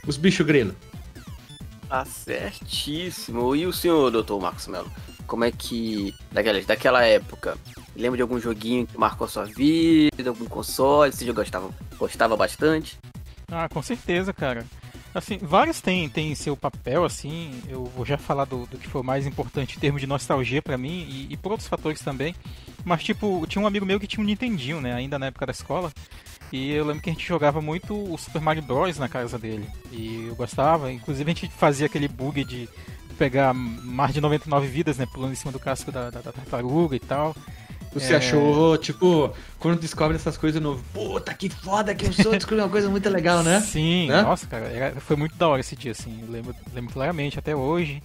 C: Os bicho grilo.
A: Tá certíssimo. E o senhor, doutor Marcos Melo? Como é que, daquela, daquela época, lembra de algum joguinho que marcou a sua vida, algum console, você já gostava, gostava bastante?
B: Ah, com certeza, cara. Assim, vários têm, têm seu papel, assim. Eu vou já falar do, do que foi mais importante em termos de nostalgia pra mim e, e por outros fatores também. Mas, tipo, tinha um amigo meu que tinha um Nintendinho, né? Ainda na época da escola. E eu lembro que a gente jogava muito o Super Mario Bros. na casa dele. E eu gostava. Inclusive, a gente fazia aquele bug de pegar mais de 99 vidas, né? Pulando em cima do casco da, da, da tartaruga e tal.
C: Você
B: É.
C: achou, tipo, quando descobre essas coisas novas, puta que foda que eu sou, descobri uma coisa muito legal, né?
B: Sim,
C: Né?
B: nossa, cara, foi muito da hora esse dia, assim. Eu lembro, lembro claramente até hoje.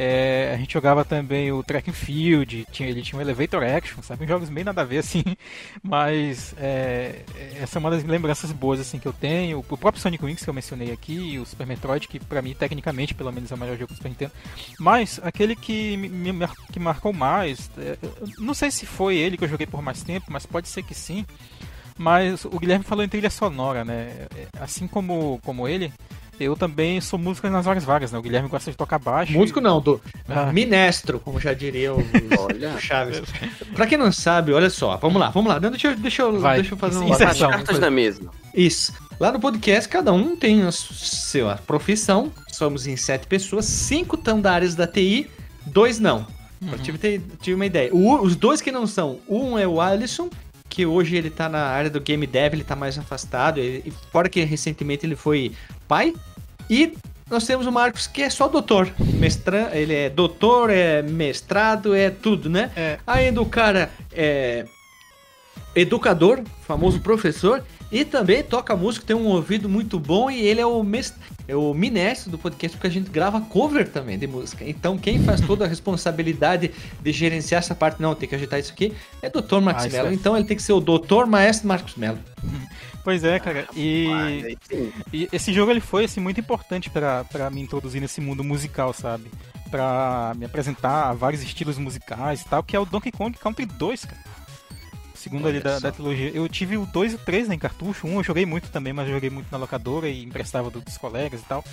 B: É, a gente jogava também o Track and Field, tinha, ele tinha um Elevator Action, sabe? Jogos bem nada a ver, assim. Mas é, essa é uma das lembranças boas, assim, que eu tenho. O próprio Sonic Wings que eu mencionei aqui, e o Super Metroid, que pra mim, tecnicamente, pelo menos, é o melhor jogo do Super Nintendo. Mas aquele que me, me que marcou mais, é, não sei se foi ele que eu joguei por mais tempo, mas pode ser que sim. Mas o Guilherme falou em trilha sonora, né? É, Assim como, como ele, eu também sou músico nas horas vagas, né? O Guilherme gosta de tocar baixo.
C: Músico não, do
B: Ah.
C: Minestro, como já diria o,
A: Olha.
C: o Chaves. Pra quem não sabe, olha só, vamos lá, vamos lá. Não, Deixa, eu- deixa, eu,
B: Vai.
C: deixa eu fazer um.
B: Inserção.
A: As
B: Inserção.
A: cartas na mesa.
C: Isso. Lá no podcast, cada um tem a sua profissão. Somos em sete pessoas, cinco estão da área da TI, dois não.
B: Uhum.
C: Eu tive, tive uma ideia. O- os dois que não são, um é o Alisson, que hoje ele tá na área do game dev, ele tá mais afastado, ele- fora que recentemente ele foi pai. E nós temos o Marcos, que é só doutor. Mestra, ele é doutor, é mestrado, é tudo, né?
B: É.
C: Ainda o cara é educador, famoso professor, e também toca música, tem um ouvido muito bom e ele é o, mes- é o ministro do podcast porque a gente grava cover também de música. Então quem faz toda a responsabilidade de gerenciar essa parte, não, tem que agitar isso aqui, é Dr. Marcos
B: Ah,
C: Mello.
B: é.
C: Então ele tem que ser o Dr. Maestro Marcos Mello.
B: Pois é, cara. E, e esse jogo ele foi assim, muito importante pra pra me introduzir nesse mundo musical, sabe? Pra me apresentar a vários estilos musicais e tal, que é o Donkey Kong Country 2, cara. Segundo ali da, da trilogia. Eu tive o 2 e o 3 né, em cartucho. Um eu joguei muito também, mas eu joguei muito na locadora e emprestava do- dos colegas e tal.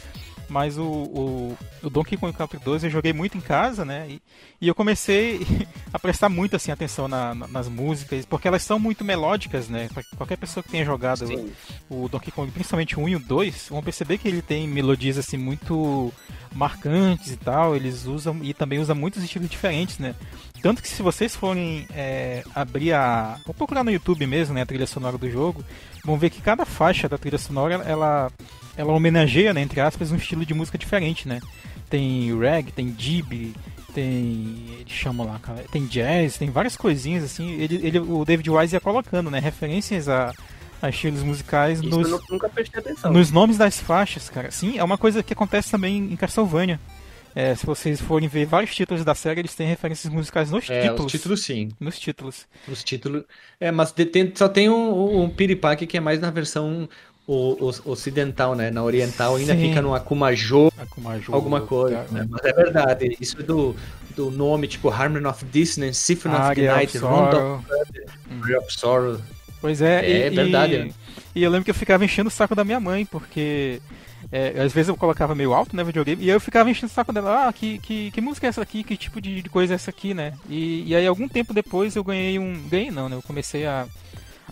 B: Mas o, o, o Donkey Kong Country 2 eu joguei muito em casa, né? E, e eu comecei a prestar muito assim, atenção na- na- nas músicas, porque elas são muito melódicas, né? Pra qualquer pessoa que tenha jogado
A: Sim.
B: o Donkey Kong, principalmente o 1 e o 2, vão perceber que ele tem melodias assim muito marcantes e tal. Eles usam e também usa muitos estilos diferentes, né? Tanto que se vocês forem é, abrir a. Ou procurar no YouTube mesmo, né? A trilha sonora do jogo, vão ver que cada faixa da trilha sonora ela, ela homenageia, né, entre aspas, um estilo de música diferente, né? Tem reggae, tem dib, tem. Eles chamam lá, cara. Tem jazz, tem várias coisinhas assim. Ele, ele, o David Wise ia colocando, né? Referências a, a estilos musicais
A: Isso
B: nos,
A: nunca prestei atenção.
B: nos nomes das faixas, cara. Sim, é uma coisa que acontece também em Castlevania. É, se vocês forem ver vários títulos da série, eles têm referências musicais nos
C: É,
B: títulos.
C: os títulos sim.
B: Nos títulos.
C: Os títulos. É, mas tem- só tem um, um piripaque que é mais na versão o- o- ocidental, né? Na oriental ainda
B: Sim.
C: fica no Akumajo,
B: Akumajo,
C: alguma coisa.
B: tá?
C: né? Mas é verdade. Isso é do, do nome, tipo Harmony of Dissonance, Symphony of the Night, Round of Blood, Aria of Sorrow.
B: Pois é,
C: É
B: e,
C: verdade,
B: E,
C: né?
B: e eu lembro que eu ficava enchendo o saco da minha mãe, porque é, às vezes eu colocava meio alto, né, videogame, e eu ficava enchendo o saco dela, ah, que, que, que música é essa aqui, que tipo de, de coisa é essa aqui, né? E, e aí algum tempo depois eu ganhei um. Ganhei não, né? Eu comecei a,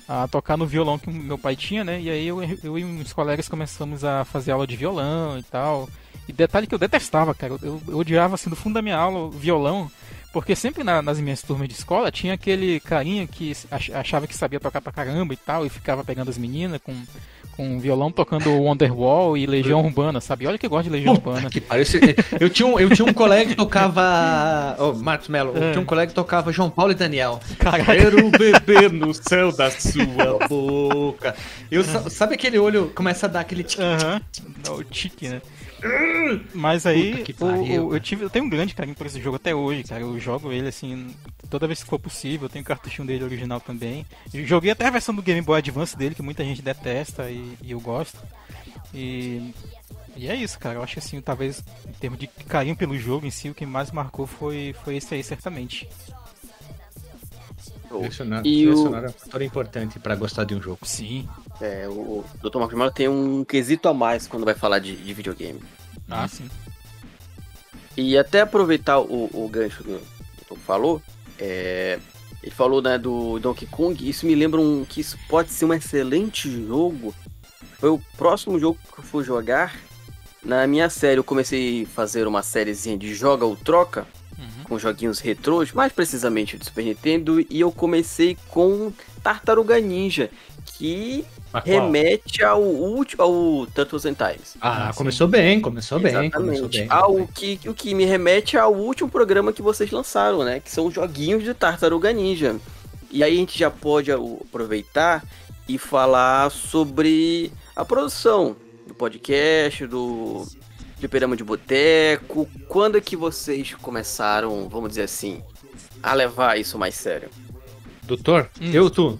B: a tocar no violão que meu pai tinha, né? E aí eu, eu e uns colegas começamos a fazer aula de violão e tal. E detalhe que eu detestava, cara. Eu, eu odiava assim do fundo da minha aula violão. Porque sempre na- nas minhas turmas de escola tinha aquele carinha que ach- achava que sabia tocar pra caramba e tal, e ficava pegando as meninas com, com violão tocando Wonderwall e Legião Urbana, sabe? Olha que eu gosto de Legião Urbana.
C: Que parece... eu, tinha um, eu tinha um colega que tocava. Ô, Marcos Melo, eu
B: É.
C: tinha um colega que tocava João Paulo e Daniel.
B: Caralho.
C: Quero beber no céu da sua boca. Eu, sa- sabe aquele olho começa a dar aquele
B: tique, né? Mas aí,
C: Puta que
B: o-
C: pariu,
B: o- eu, tive, eu tenho um grande carinho por esse jogo até hoje, cara. Eu jogo ele assim, toda vez que for possível. Eu tenho cartuchinho dele original também. Eu joguei até a versão do Game Boy Advance dele, que muita gente detesta e, e eu gosto. E, e é isso, cara. Eu acho que assim, talvez em termos de carinho pelo jogo em si, o que mais marcou foi, foi esse aí, certamente.
C: Selecionar,
A: E o-
C: selecionar é um fator importante pra gostar de um jogo.
B: Sim.
A: É, o Dr. Marcos Mello tem um quesito a mais quando vai falar de, de videogame.
B: Ah, sim.
A: E até aproveitar o, o gancho do que o Tom falou, é, ele falou né, do Donkey Kong, isso me lembra um, que isso pode ser um excelente jogo. Foi o próximo jogo que eu fui jogar. Na minha série eu comecei a fazer uma sériezinha de joga ou troca. Com joguinhos retrôs, mais precisamente do Super Nintendo, e eu comecei com Tartaruga Ninja, que remete ao último, ao Turtles in Times.
C: Ah,
B: sim.
C: começou bem, começou bem, começou
A: Exatamente.
C: bem.
A: Ao que, o que me remete ao último programa que vocês lançaram, né? Que são os joguinhos de Tartaruga Ninja. E aí a gente já pode aproveitar e falar sobre a produção do podcast, do Fliperama de Boteco. Quando é que vocês começaram, vamos dizer assim, a levar isso mais sério?
C: Doutor,
B: Hum.
C: eu tu.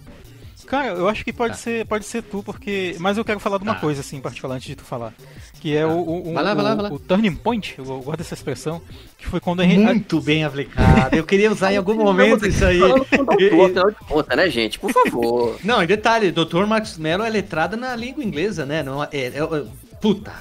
B: Cara, eu acho que pode
C: Tá.
B: ser, pode ser tu, porque. Mas eu quero falar de uma
C: Tá.
B: coisa, assim, em particular, antes de tu falar. Que é
C: Tá.
B: o, o,
C: Vai lá, vai lá,
B: o-
C: vai lá.
B: o turning point, eu gosto dessa expressão, que foi quando a gente.
C: Muito bem aplicado. Eu queria usar em algum momento isso aí.
A: Doutor, afinal de contas, né, gente? Por favor.
C: Não, e detalhe, Dr. Marcos Mello é letrado na língua inglesa, né? Não, é, é- é- puta,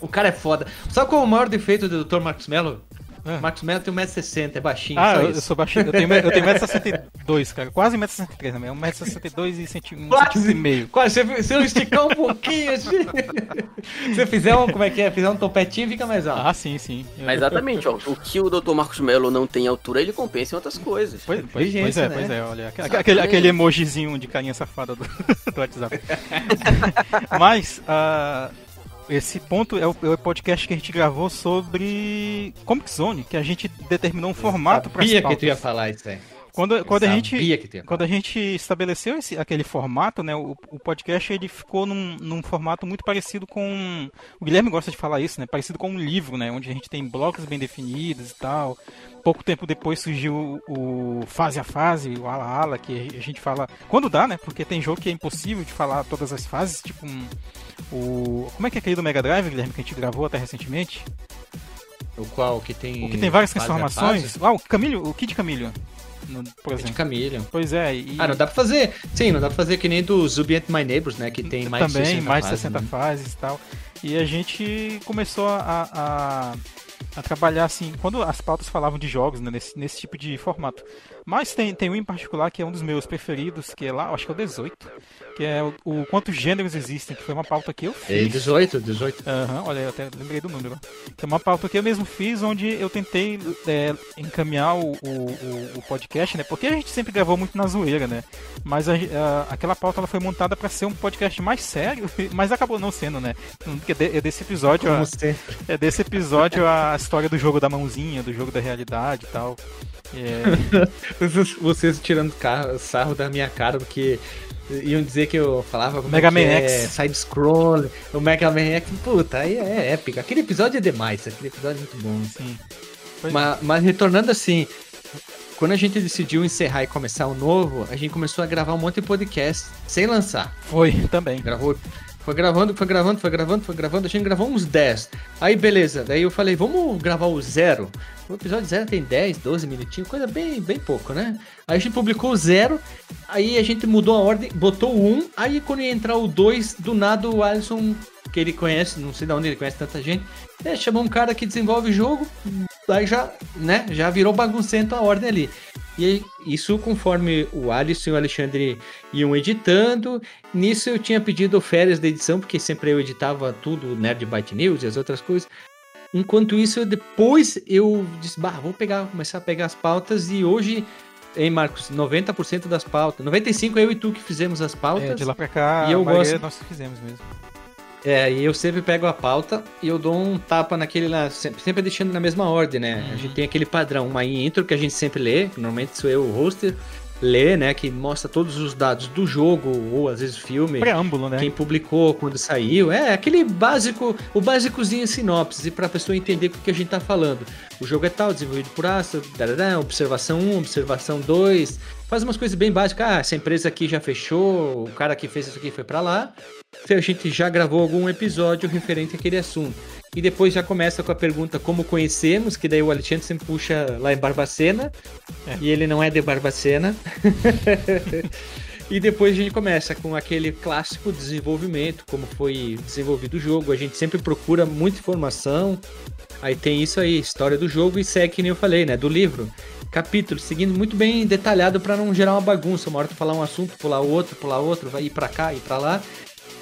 C: o, cara é foda. Sabe qual é o maior defeito do Dr. Marcos Mello?
B: Ah.
C: Marcos Mello tem 1,60m, é baixinho,
B: Ah,
C: só
B: eu, eu sou baixinho. Eu tenho, eu tenho 1,62m, cara. Quase 1,63m também. 1,62m e um
C: Quase.
B: centímetro e meio.
C: Quase, se, eu esticar um pouquinho, assim, se você fizer um, como é que é, fizer um topetinho, fica mais alto.
B: Ah, sim, sim. Eu-
A: Mas exatamente, ó. O que o Dr. Marcos Mello não tem altura, ele compensa em outras coisas.
B: Pois, pois, pois é,
C: né?
B: pois é, olha. Aquele, aquele emojizinho de carinha safada do, do WhatsApp. Mas, ah, esse ponto é o, é o podcast que a gente gravou sobre Comic Zone, que a gente determinou um formato para
C: Sabia que tu ia falar isso aí.
B: Quando, quando a gente quando a gente estabeleceu esse, aquele formato, né, o, o podcast ele ficou num, num formato muito parecido com o Guilherme gosta de falar isso, né, parecido com um livro, né, onde a gente tem blocos bem definidos e tal. Pouco tempo depois surgiu o, o fase a fase, o ala ala, que a gente fala quando dá, né, porque tem jogo que é impossível de falar todas as fases, tipo um, o como é que é aquele do Mega Drive, Guilherme, que a gente gravou até recentemente?
C: O qual que tem.
B: O que tem várias transformações. Ah, o Camilho, o Kid Camilho, no- por
C: É de
B: exemplo.
C: Camillion.
B: Pois é, e
C: Ah, não dá pra fazer. Sim, não dá pra fazer que nem do Zubi and My Neighbors, né? Que tem mais
B: também
C: de 60
B: mais de
C: fases,
B: 60
C: né?
B: fases e tal. E a gente começou a, a, a trabalhar assim, quando as pautas falavam de jogos, né, nesse, nesse tipo de formato. Mas tem, tem um em particular que é um dos meus preferidos, que é lá, acho que é o 18, que é o, o quantos gêneros existem, que foi uma pauta que eu
C: É
B: fiz.
C: 18, 18.
B: Aham, olha, eu até lembrei do número. Que é uma pauta que eu mesmo fiz, onde eu tentei é, encaminhar o, o, o- podcast, né? Porque a gente sempre gravou muito na zoeira, né? Mas a- a- aquela pauta ela foi montada para ser um podcast mais sério, mas acabou não sendo, né? Porque de- é desse episódio, a,
C: Como sempre.
B: é desse episódio a história do jogo da mãozinha, do jogo da realidade e tal. É,
C: Vocês, vocês tirando carro, sarro da minha cara, porque iam dizer que eu falava como
B: Mega
C: é
B: Man
C: é,
B: X.
C: side-scroll, o Mega Man X, puta, aí é épico. Aquele episódio é demais, aquele episódio é muito bom.
B: sim. Pois-
C: Mas, mas retornando assim, quando a gente decidiu encerrar e começar o novo, a gente começou a gravar um monte de podcast sem lançar.
B: Foi também.
C: Gravou Foi gravando, foi gravando, foi gravando, foi gravando. A gente gravou uns 10. Aí, beleza. Daí eu falei, vamos gravar o zero. O episódio zero tem 10, 12 minutinhos, coisa bem, bem pouco, né? Aí a gente publicou o zero. Aí a gente mudou a ordem, botou o 1. Aí quando ia entrar o 2, do nada o Alisson, que ele conhece, não sei de onde ele conhece tanta gente, é, chamou um cara que desenvolve jogo. Aí já, né? Já virou baguncento a ordem ali. E isso conforme o Alisson e o Alexandre iam editando. Nisso eu tinha pedido férias da edição, porque sempre eu editava tudo, Nerd Byte News e as outras coisas. Enquanto isso, depois eu disse, bah, vou pegar, começar a pegar as pautas e hoje, hein, Marcos, 90% das pautas, 95% eu e tu que fizemos as pautas.
B: É, de lá pra cá,
C: e eu gosto...
B: nós fizemos mesmo.
C: É, e eu sempre pego a pauta e eu dou um tapa naquele lá, sempre, sempre deixando na mesma ordem, né? Uhum. A gente tem aquele padrão, uma intro que a gente sempre lê, normalmente sou eu o hoster, lê, né, que mostra todos os dados do jogo ou às vezes filme.
B: Preâmbulo, né?
C: Quem publicou, quando saiu. É, aquele básico, o básicozinho sinopse para a pessoa entender o que a gente tá falando. O jogo é tal, desenvolvido por Astra, observação 1, observação 2. Faz umas coisas bem básicas. Ah, essa empresa aqui já fechou, o cara que fez isso aqui foi para lá a gente já gravou algum episódio referente àquele assunto. E depois já começa com a pergunta como conhecemos, que daí o Alexandre sempre puxa lá em Barbacena, é. e ele não é de Barbacena. e depois a gente começa com aquele clássico desenvolvimento, como foi desenvolvido o jogo. A gente sempre procura muita informação. Aí tem isso aí, história do jogo, e segue que nem eu falei, né? Do livro capítulo, seguindo muito bem detalhado para não gerar uma bagunça. Uma hora tu falar um assunto, pular outro, pular outro, vai ir para cá, ir para lá.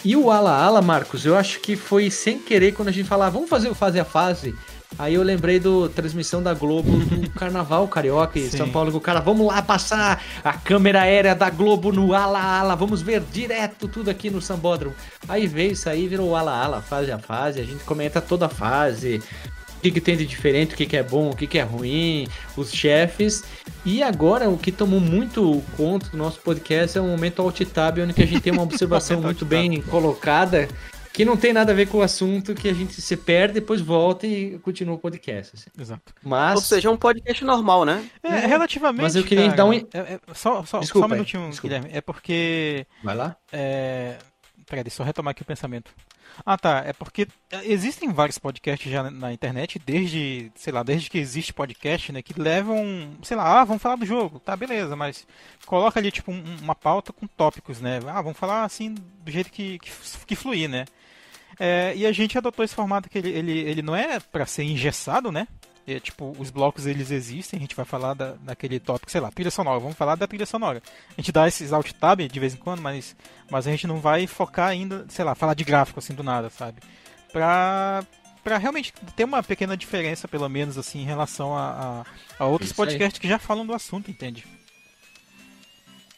C: E o Ala Ala, Marcos, eu acho que foi sem querer quando a gente falava, vamos fazer o fase a fase. Aí eu lembrei do transmissão da Globo do Carnaval Carioca e São Paulo. O cara, vamos lá passar a câmera aérea da Globo no Ala Ala, vamos ver direto tudo aqui no Sambódromo. Aí veio isso aí, virou o Ala Ala, fase a fase. A gente comenta toda a fase, que, que tem de diferente, o que, que é bom, o que, que é ruim, os chefes. E agora, o que tomou muito conta do nosso podcast é o momento alt-tab, onde a gente tem uma observação muito bem colocada, que não tem nada a ver com o assunto, que a gente se perde, depois volta e continua o podcast. Assim.
A: Exato. Mas... Ou seja, é um podcast normal, né?
B: É, é relativamente.
C: Mas eu queria cara, dar um. É,
B: é, só, só, desculpa, só um minutinho, Guilherme. É porque.
C: Vai lá.
B: É... Peraí, só retomar aqui o pensamento. Ah, tá. É porque existem vários podcasts já na internet, desde, sei lá, desde que existe podcast, né, que levam, sei lá, ah, vamos falar do jogo. Tá, beleza, mas coloca ali, tipo, um, uma pauta com tópicos, né? Ah, vamos falar, assim, do jeito que, que, que fluir, né? É, e a gente adotou esse formato que ele, ele, ele não é para ser engessado, né? É, tipo, os blocos eles existem, a gente vai falar da, daquele tópico, sei lá, trilha sonora, vamos falar da trilha sonora. A gente dá esses alt tab de vez em quando, mas, mas a gente não vai focar ainda, sei lá, falar de gráfico assim do nada, sabe? Pra, pra realmente ter uma pequena diferença, pelo menos, assim, em relação a, a, a outros Isso podcasts aí. que já falam do assunto, entende?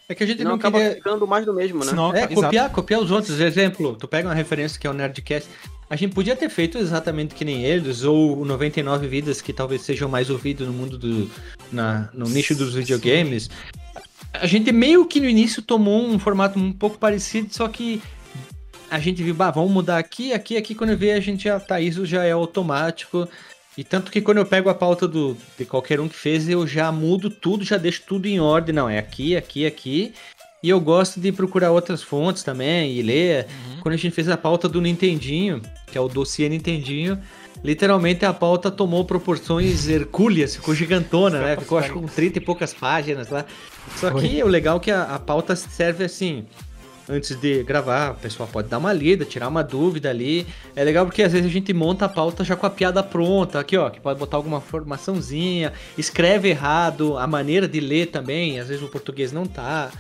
C: É que a gente
A: não,
C: não
A: acaba
C: queria...
A: ficando mais do mesmo, né?
C: Senão, é, copiar, copiar os outros. Exemplo, tu pega uma referência que é o Nerdcast. A gente podia ter feito exatamente que nem eles, ou o 99 Vidas, que talvez sejam mais ouvidos no mundo do. Na, no nicho dos videogames. A gente meio que no início tomou um formato um pouco parecido, só que a gente viu, bah, vamos mudar aqui, aqui, aqui. Quando eu ver, a gente já tá, isso já é automático. E tanto que quando eu pego a pauta do, de qualquer um que fez, eu já mudo tudo, já deixo tudo em ordem. Não, é aqui, aqui, aqui. E eu gosto de procurar outras fontes também e ler. Uhum. Quando a gente fez a pauta do Nintendinho, que é o dossiê Nintendinho, literalmente a pauta tomou proporções hercúleas, ficou gigantona, né? Ficou acho com 30 e poucas páginas lá. Só que o legal é que a, a pauta serve assim antes de gravar, o pessoal pode dar uma lida, tirar uma dúvida ali. É legal porque às vezes a gente monta a pauta já com a piada pronta, aqui ó, que pode botar alguma formaçãozinha, escreve errado, a maneira de ler também, às vezes o português não tá.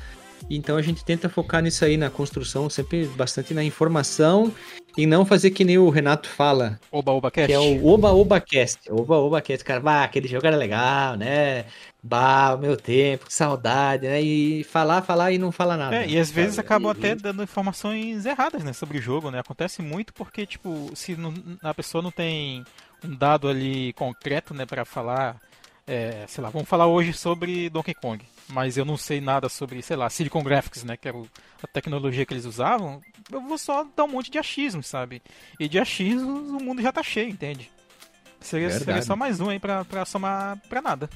C: Então a gente tenta focar nisso aí na construção, sempre bastante na informação e não fazer que nem o Renato fala.
B: Oba Oba Cast.
C: Que é o Oba Oba Cast. Oba Oba Cast, cara, bah, aquele jogo era legal, né? Bah, o meu tempo, que saudade, né? E falar, falar e não falar nada.
B: É, e às vezes acabam até dando informações erradas, né, sobre o jogo, né? Acontece muito porque, tipo, se não, a pessoa não tem um dado ali concreto, né, para falar, é, sei lá, vamos falar hoje sobre Donkey Kong mas eu não sei nada sobre, sei lá, Silicon Graphics, né, que era a tecnologia que eles usavam, eu vou só dar um monte de achismo, sabe? E de achismos o mundo já tá cheio, entende? Seria, seria só mais um aí pra, pra somar pra nada.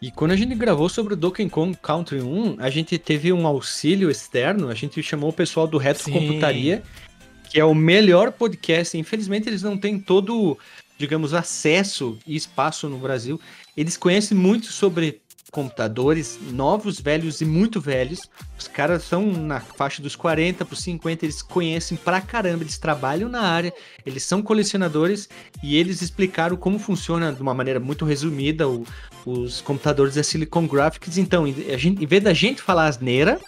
C: E quando a gente gravou sobre o Donkey Kong Country 1, a gente teve um auxílio externo, a gente chamou o pessoal do Retro
B: Sim.
C: Computaria, que é o melhor podcast. Infelizmente eles não têm todo, digamos, acesso e espaço no Brasil. Eles conhecem muito sobre computadores novos, velhos e muito velhos. Os caras são na faixa dos 40 para 50, eles conhecem pra caramba, eles trabalham na área, eles são colecionadores e eles explicaram como funciona de uma maneira muito resumida o- os computadores da Silicon Graphics. Então, em- a gente- em vez da gente falar asneira,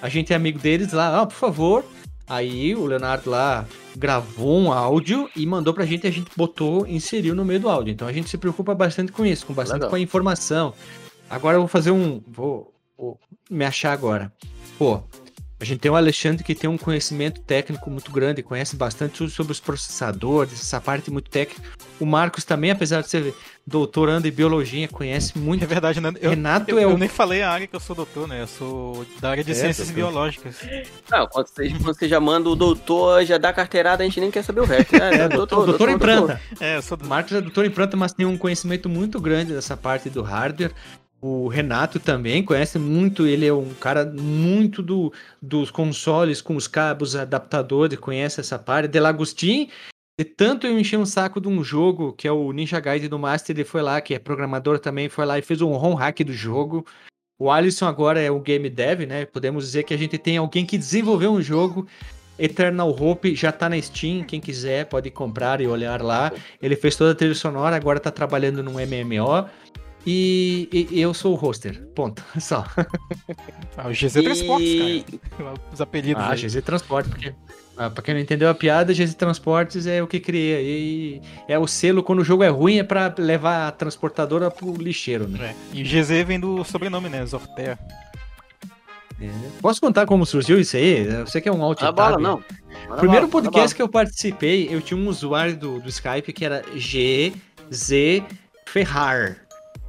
C: a gente é amigo deles lá, ó, por favor. Aí o Leonardo lá gravou um áudio e mandou pra gente, a gente botou, inseriu no meio do áudio. Então a gente se preocupa bastante com isso, com bastante
A: Legal.
C: com a informação. Agora eu vou fazer um. Vou, vou me achar agora. Pô, a gente tem o Alexandre que tem um conhecimento técnico muito grande, conhece bastante tudo sobre os processadores, essa parte muito técnica. O Marcos também, apesar de ser doutorando em biologia, conhece muito.
B: É verdade, né? Eu,
C: Renato
B: eu,
C: é
B: eu
C: o.
B: nem falei a área que eu sou doutor, né? Eu sou da área de
C: É,
B: ciências
C: doutor.
B: biológicas.
A: Não, quando você, quando você já manda o doutor, já dá carteirada, a gente nem quer saber o resto.
C: É, doutor, doutor em planta.
B: É, eu sou
C: O
B: do...
C: Marcos é doutor em planta, mas tem um conhecimento muito grande dessa parte do hardware. O Renato também conhece muito, ele é um cara muito do, dos consoles com os cabos, adaptadores, conhece essa parte. Delagostin, de tanto eu enchi um saco de um jogo que é o Ninja Gaiden do Master, ele foi lá, que é programador também, foi lá e fez um ROM hack do jogo. O Alisson agora é o game dev, né? Podemos dizer que a gente tem alguém que desenvolveu um jogo. Eternal Hope já tá na Steam, quem quiser pode comprar e olhar lá. Ele fez toda a trilha sonora, agora tá trabalhando num MMO. E, e- e eu sou o hoster. Ponto. Só.
B: Ah, o GZ Transportes, cara. Os apelidos
C: Ah,
B: aí.
C: GZ Transportes, porque. Ah, pra quem não entendeu a piada, GZ Transportes é o que cria. E é o selo, quando o jogo é ruim, é pra levar a transportadora pro lixeiro, né?
B: É. E GZ vem do sobrenome, né? Zortea.
C: Posso contar como surgiu isso aí? Você que é um alt
A: A bala, não.
C: O primeiro podcast que eu participei, eu tinha um usuário do, do Skype que era GZ Ferrar.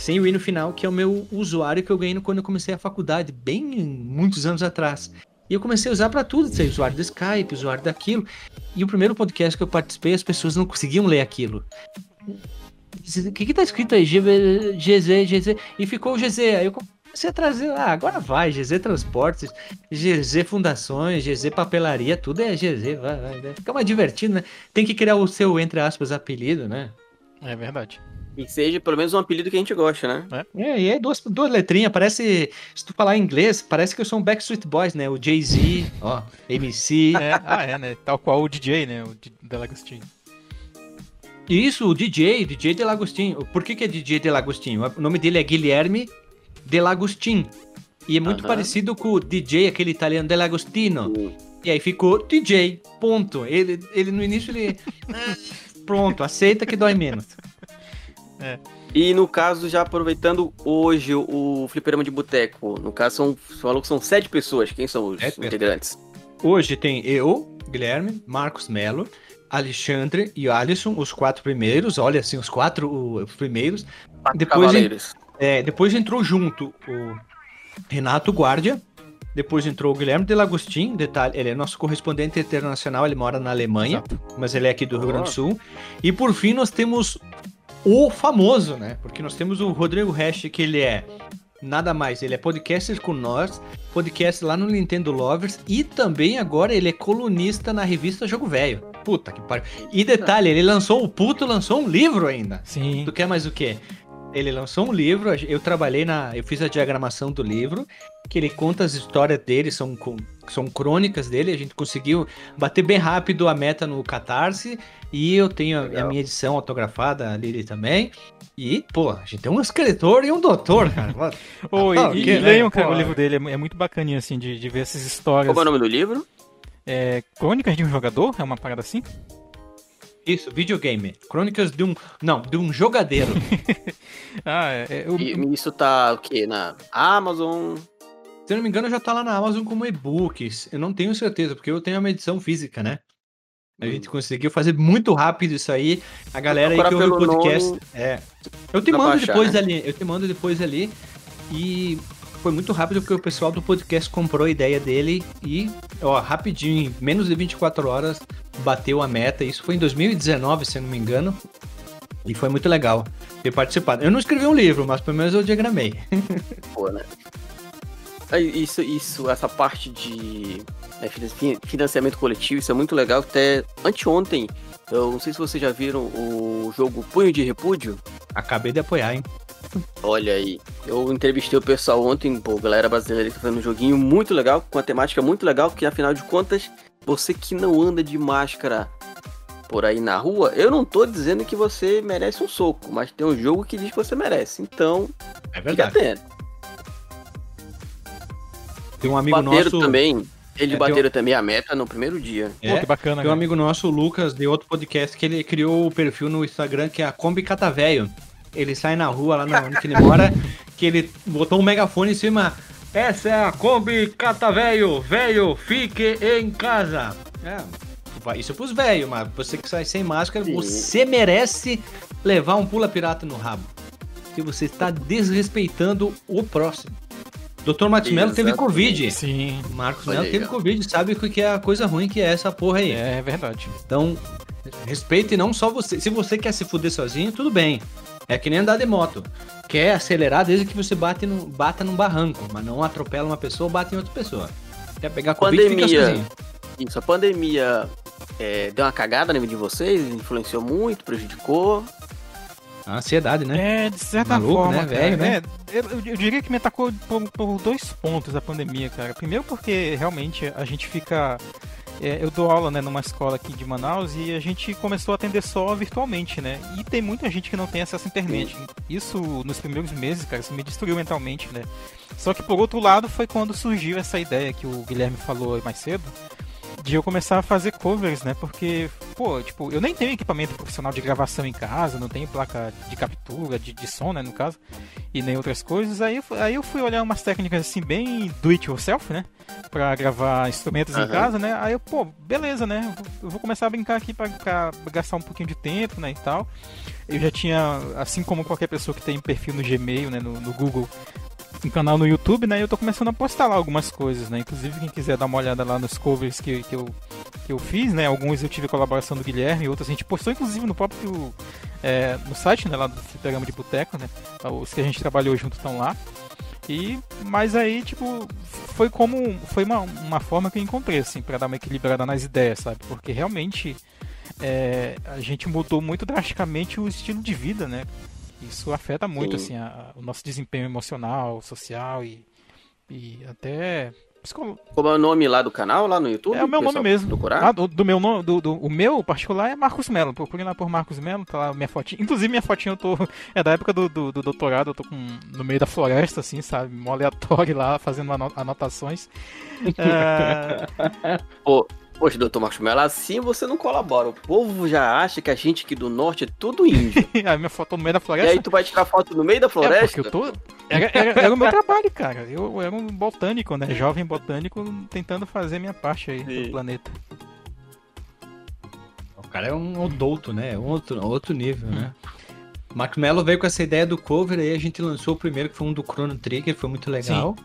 C: Sem o i no final, que é o meu usuário que eu ganhei quando eu comecei a faculdade, bem muitos anos atrás. E eu comecei a usar pra tudo, ser usuário do Skype, usuário daquilo. E o primeiro podcast que eu participei, as pessoas não conseguiam ler aquilo. O que que tá escrito aí? GZ, GZ. E ficou o GZ. Aí eu comecei a trazer, ah, agora vai, GZ Transportes, GZ Fundações, GZ Papelaria, tudo é GZ, vai, vai. Fica mais divertido, né? Tem que criar o seu, entre aspas, apelido, né?
B: É verdade.
A: E seja pelo menos um apelido que a gente gosta, né?
C: É, e aí duas, duas letrinhas, parece, se tu falar em inglês, parece que eu sou um Backstreet Boys, né? O Jay-Z, ó, MC.
B: É, ah, é, né? Tal qual o DJ, né? O Delagostinho.
C: Isso, o DJ, DJ Delagostinho. Por que que é DJ Delagostinho? O nome dele é Guilherme Delagostin. E é muito
A: Aham.
C: parecido com o DJ, aquele italiano Delagostino.
A: O-
C: E aí ficou DJ, ponto. Ele, ele no início ele. "Ah, Pronto, aceita que dói menos.
A: E no caso, já aproveitando hoje o Fliperama de Boteco, no caso, são, você falou que são sete pessoas. Quem são os integrantes?
C: Hoje tem eu, Guilherme, Marcos Melo, Alexandre e Alisson, os quatro primeiros. Olha assim, os quatro os primeiros. Depois,
A: Cavaleiros.
C: é, depois entrou junto o Renato Guardia. Depois entrou o Guilherme Delagostin, detalhe, ele é nosso correspondente internacional, ele mora na Alemanha,
B: Exato.
C: mas ele é aqui do Rio Grande do. Sul. E por fim nós temos o famoso, né? Porque nós temos o Rodrigo Hash, que ele é nada mais, ele é podcaster com nós, podcast lá no Nintendo Lovers e também agora ele é colunista na revista Jogo Velho. Puta que pariu. E detalhe, ele lançou o puto, lançou um livro ainda.
B: Sim.
C: Tu quer mais o quê? Ele lançou um livro, eu trabalhei na. Eu fiz a diagramação do livro, que ele conta as histórias dele, são, são crônicas dele, a gente conseguiu bater bem rápido a meta no Catarse, e eu tenho a, minha edição autografada, a Lili também. E, pô, a gente tem um escritor e um doutor, cara.
B: Ô,
C: Ah,
B: e,
C: que,
B: e
C: né?
B: leiam, cara,
C: Pô,
B: o livro dele. É É muito bacaninha, assim, de, de ver essas histórias.
A: Qual é o nome do livro?
B: É, Crônicas de um Jogador? É uma parada assim?
C: Isso, videogame. Crônicas de um. Não, de um jogadeiro.
B: Ah, é. é, eu-
A: E isso tá o quê? Na Amazon?
C: Se eu não me engano, já tá lá na Amazon como e-books. Eu não tenho certeza, porque eu tenho uma edição física, né? A gente conseguiu fazer muito rápido isso aí. A galera aí que ouve o podcast.
A: nome,
C: É. Eu te mando
A: achar,
C: depois
A: né?
C: ali. Eu te mando depois ali. E foi muito rápido porque o pessoal do podcast comprou a ideia dele e, ó, rapidinho, em menos de 24 horas, bateu a meta. Isso foi em 2019, se eu não me engano. E foi muito legal. ter participado. Eu não escrevi um livro, mas pelo menos eu diagramei.
A: Pô, né? Aí, Isso, isso, essa parte de finan- financiamento coletivo, isso é muito legal. Até anteontem, eu não sei se vocês já viram o jogo Punho de Repúdio.
C: Acabei de apoiar, hein?
A: Olha aí, eu entrevistei o pessoal ontem, pô, galera brasileira que tá fazendo um joguinho muito legal, com uma temática muito legal, que afinal de contas, você que não anda de máscara por aí na rua, eu não tô dizendo que você merece um soco, mas tem um jogo que diz que você merece. Então,
C: É
A: fica
C: verdade.
A: atento.
C: Tem um amigo
A: bateram
C: nosso.
A: também, eles
C: É,
A: bateram também a meta no primeiro dia.
C: É,
B: Pô, que bacana,
C: Tem um amigo nosso, o Lucas, de outro podcast, que ele criou o perfil no Instagram que é a Kombi Catavéio. Ele sai na rua lá na- onde que ele mora, que ele botou um megafone em cima. Essa é a Kombi Catavéio, velho, fique em casa. É, isso é pros velhos, mas você que sai sem máscara,
A: Sim.
C: você merece levar um pula pirata no rabo. Porque você está desrespeitando o próximo. Dr. Matos Mello teve. Covid.
B: Sim,
C: Marcos
A: aí,
C: teve. Covid, sabe o que é a coisa ruim que é essa porra aí.
B: é verdade.
C: Então, respeite não só você. Se você quer se fuder sozinho, tudo bem. É que nem andar de moto. Quer acelerar desde que você bate no, bata num barranco, mas não atropela uma pessoa ou bate em outra pessoa. Quer pegar Covid, fica
A: Pandemia.
C: sozinho.
A: Isso, a pandemia é, deu uma cagada na vida de vocês, influenciou muito, prejudicou.
C: A ansiedade, né?
B: É, de certa
C: Maluco,
B: forma,
C: né, velho, né?
B: é, eu, eu diria que me atacou por, por dois pontos a pandemia, cara. Primeiro porque realmente a gente fica... é, eu dou aula né, numa escola aqui de Manaus e a gente começou a atender só virtualmente, né? E tem muita gente que não tem acesso à internet. Isso, nos primeiros meses, cara, isso me destruiu mentalmente, né? Só que por outro lado foi quando surgiu essa ideia que o Guilherme falou mais cedo, de eu começar a fazer covers, né? Porque, pô, tipo, eu nem tenho equipamento profissional de gravação em casa, não tenho placa de captura, de, de som, né, no caso, e nem outras coisas. Aí, aí eu fui olhar umas técnicas assim, bem do it yourself, né? Pra gravar instrumentos em
A: Aham.
B: casa, né? Aí eu, pô, beleza, né? Eu vou- Eu vou começar a brincar aqui pra, pra gastar um pouquinho de tempo, né, e tal. Eu já tinha, assim como qualquer pessoa que tem perfil no Gmail, né, no, no Google, um canal no YouTube, né? E eu tô começando a postar lá algumas coisas, né? Inclusive, quem quiser dar uma olhada lá nos covers que, que, eu, que eu fiz, né? Alguns eu tive colaboração do Guilherme, outros a gente postou, inclusive, no próprio. é, no site, né? Lá do Fliperama de Boteco, né? Os que a gente trabalhou junto estão lá. E, mas aí, tipo, foi como. Foi uma, uma forma que eu encontrei, assim, pra dar uma equilibrada nas ideias, sabe? Porque realmente é, a gente mudou muito drasticamente o estilo de vida, né? Isso afeta muito,
A: Sim.
B: assim, a- a- o nosso desempenho emocional, social e, e até psicolo-
A: Como é o nome lá do canal, lá no YouTube?
B: É o meu nome mesmo.
A: Procurar?
B: Ah, do, do meu nome, do, do- o meu particular é Marcos Melo. Procurem lá por Marcos Melo, tá lá minha fotinha. Inclusive minha fotinha eu tô é da época do, do, do doutorado, eu tô com, no meio da floresta assim, sabe, mó aleatório lá fazendo ano- anotações. É,
A: Pô, poxa, doutor Marcos Mello, assim você não colabora. O povo já acha que a gente aqui do norte é tudo índio.
B: a minha foto no meio da
A: e
B: floresta.
A: aí tu vai tirar foto no meio da
B: É,
A: floresta?
B: porque eu tô. Era, era- era o meu trabalho, cara. Eu era um botânico, né? Jovem botânico tentando fazer minha parte aí
A: Sim.
B: do planeta.
C: O cara é um odouto, né? É um outro, outro nível, né? Marcos Mello veio com essa ideia do cover, aí a gente lançou o primeiro, que foi um do Chrono Trigger, foi muito legal.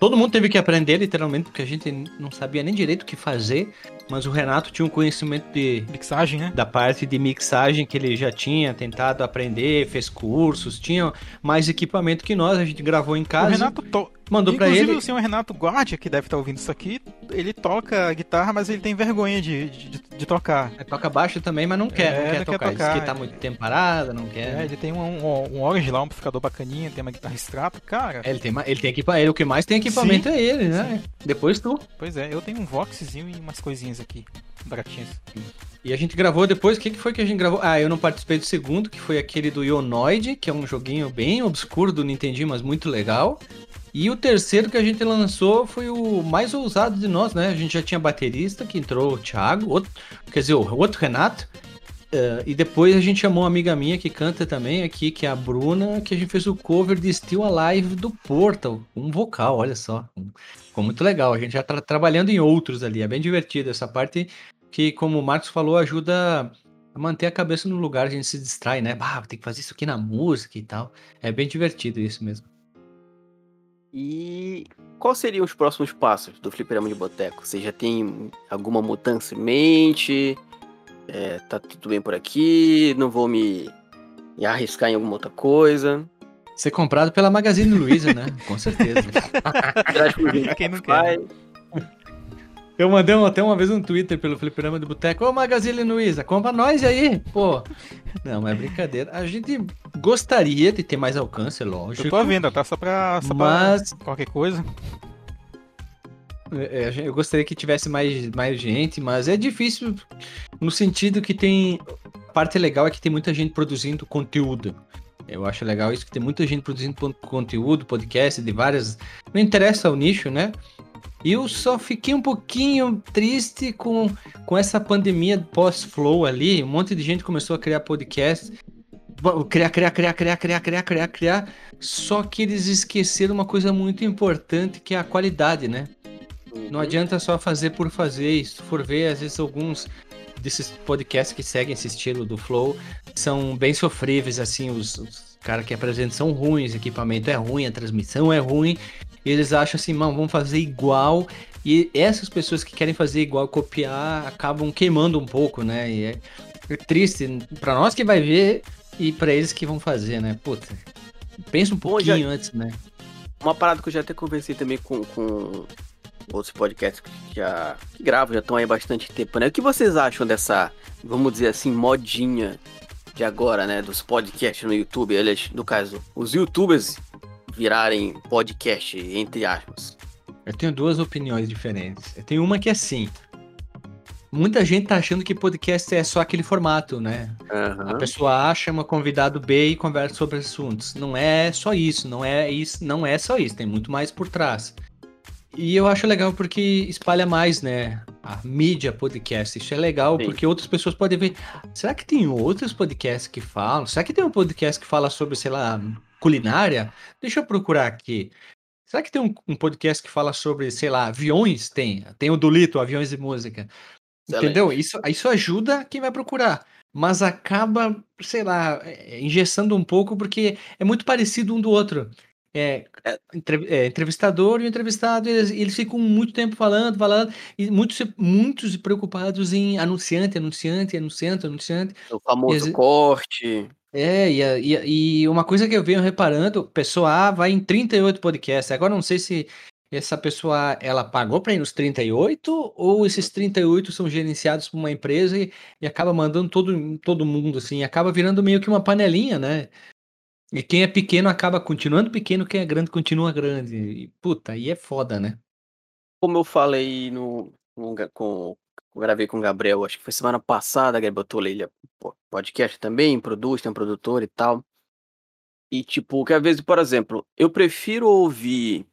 C: Todo mundo teve que aprender, literalmente, porque a gente não sabia nem direito o que fazer, mas o Renato tinha um conhecimento de,
B: Mixagem, né?
C: da parte de mixagem que ele já tinha tentado aprender, fez cursos, tinha mais equipamento que nós, a gente gravou em
B: O
C: casa,
B: Renato to...
C: mandou pra
B: Inclusive
C: ele.
B: o senhor Renato Guardia, que deve estar ouvindo isso aqui, ele toca guitarra, mas ele tem vergonha de, de, de tocar.
C: É, Toca baixo também, mas não quer,
B: É,
C: não quer
B: não quer
C: tocar. Diz
B: tocar,
C: que tá muito tempo parada, não quer.
B: É, ele tem um, um, um Orange lá, um amplificador bacaninha, tem uma guitarra extrato. Cara,
C: É, ele tem, ele tem equipamento, ele, o que mais tem equipamento é ele, né? Depois tu.
B: pois é, eu tenho um Voxzinho e umas coisinhas aqui, baratinhas.
C: E a gente gravou depois, o que, que foi que a gente gravou? Ah, eu não participei do segundo, que foi aquele do Ionoid, que é um joguinho bem obscuro do Nintendinho, mas muito legal. E o terceiro que a gente lançou foi o mais ousado de nós, né? A gente já tinha baterista, que entrou o Thiago, outro, quer dizer, o outro Renato. eh, e depois a gente chamou uma amiga minha que canta também aqui, que é a Bruna, que a gente fez o cover de Still Alive do Portal, um vocal, olha só. Ficou muito legal. A gente já tá trabalhando em outros ali, é bem divertido essa parte que, como o Marcos falou, ajuda a manter a cabeça no lugar, a gente se distrai, né? Ah, tem que fazer isso aqui na música e tal. É bem divertido isso mesmo.
A: E quais seriam os próximos passos do Fliperama de Boteco? Você já tem alguma mudança em mente? É, tá tudo bem por aqui? Não vou me arriscar em alguma outra coisa.
C: Ser comprado pela Magazine Luiza, né? Com certeza.
B: Quem não quer?
C: Eu mandei até uma vez um Twitter pelo Fliperama do Boteco. Ô, Magazine Luiza, compra nós aí, pô. Não, é brincadeira. A gente gostaria de ter mais alcance, lógico.
B: Eu tô à venda, tá? Só pra, só
C: Mas
B: pra qualquer coisa.
C: É, gente- eu gostaria que tivesse mais, mais gente, mas é difícil no sentido que tem. A parte legal é que tem muita gente produzindo conteúdo. Eu acho legal isso, que tem muita gente produzindo conteúdo, podcast de várias. Não interessa o nicho, né? Eu só fiquei um pouquinho triste com, com essa pandemia pós-flow ali. Um monte de gente começou a criar podcast. Criar, criar, criar, criar, criar, criar, criar, criar. Só que eles esqueceram uma coisa muito importante, que é a qualidade, né? Não adianta só fazer por fazer. E Se tu for ver, às vezes alguns desses podcasts que seguem esse estilo do Flow são bem sofríveis, assim, os, os caras que apresentam são ruins, o equipamento é ruim, a transmissão é ruim. E eles acham assim, mano, vamos fazer igual. E essas pessoas que querem fazer igual, copiar, acabam queimando um pouco, né? E é, é triste pra nós que vai ver e pra eles que vão fazer, né? Puta. Pensa um
A: Bom, já-
C: pouquinho antes, né?
A: Uma parada que eu já até conversei também com, com outros podcasts que já que gravam, já estão aí há bastante tempo, né? O que vocês acham dessa, vamos dizer assim, modinha de agora, né? Dos podcasts no YouTube, eles, no caso, os youtubers virarem podcast, entre aspas.
C: Eu tenho duas opiniões diferentes. Eu tenho uma que é assim. Muita gente tá achando que podcast é só aquele formato, né? A
A: Aham.
C: pessoa acha uma convidado B e conversa sobre assuntos. Não é só isso, não é isso, não é só isso, tem muito mais por trás. E eu acho legal porque espalha mais, né? A mídia podcast. Isso é legal
A: Sim.
C: porque outras pessoas podem ver. Será que tem outros podcasts que falam? Será que tem um podcast que fala sobre, sei lá, culinária? Deixa eu procurar aqui. Será que tem um, um podcast que fala sobre, sei lá, aviões? Tem. Tem o do Lito, Aviões e Música.
A: Excelente.
C: Entendeu? Isso, isso ajuda quem vai procurar. Mas acaba, sei lá, é, engessando um pouco porque é muito parecido um do outro. É,
A: É.
C: é, entrevistador e o entrevistado, eles, eles ficam muito tempo falando, falando, e muitos, muitos preocupados em anunciante, anunciante, anunciante, anunciante.
A: O famoso
C: Exi-
A: corte.
C: É, e, e, e uma coisa que eu venho reparando, pessoa A vai em 38 podcasts. Agora não sei se essa pessoa ela pagou para ir nos 38 ou esses 38 são gerenciados por uma empresa e, e acaba mandando todo, todo mundo assim, acaba virando meio que uma panelinha, né? E quem é pequeno acaba continuando pequeno, quem é grande continua grande. E, puta, aí é foda, né?
A: Como eu falei no, no com, eu gravei com o Gabriel, acho que foi semana passada, Gabriel pô, podcast também, produz, tem um produtor e tal. E tipo, que às vezes, por exemplo, eu prefiro ouvir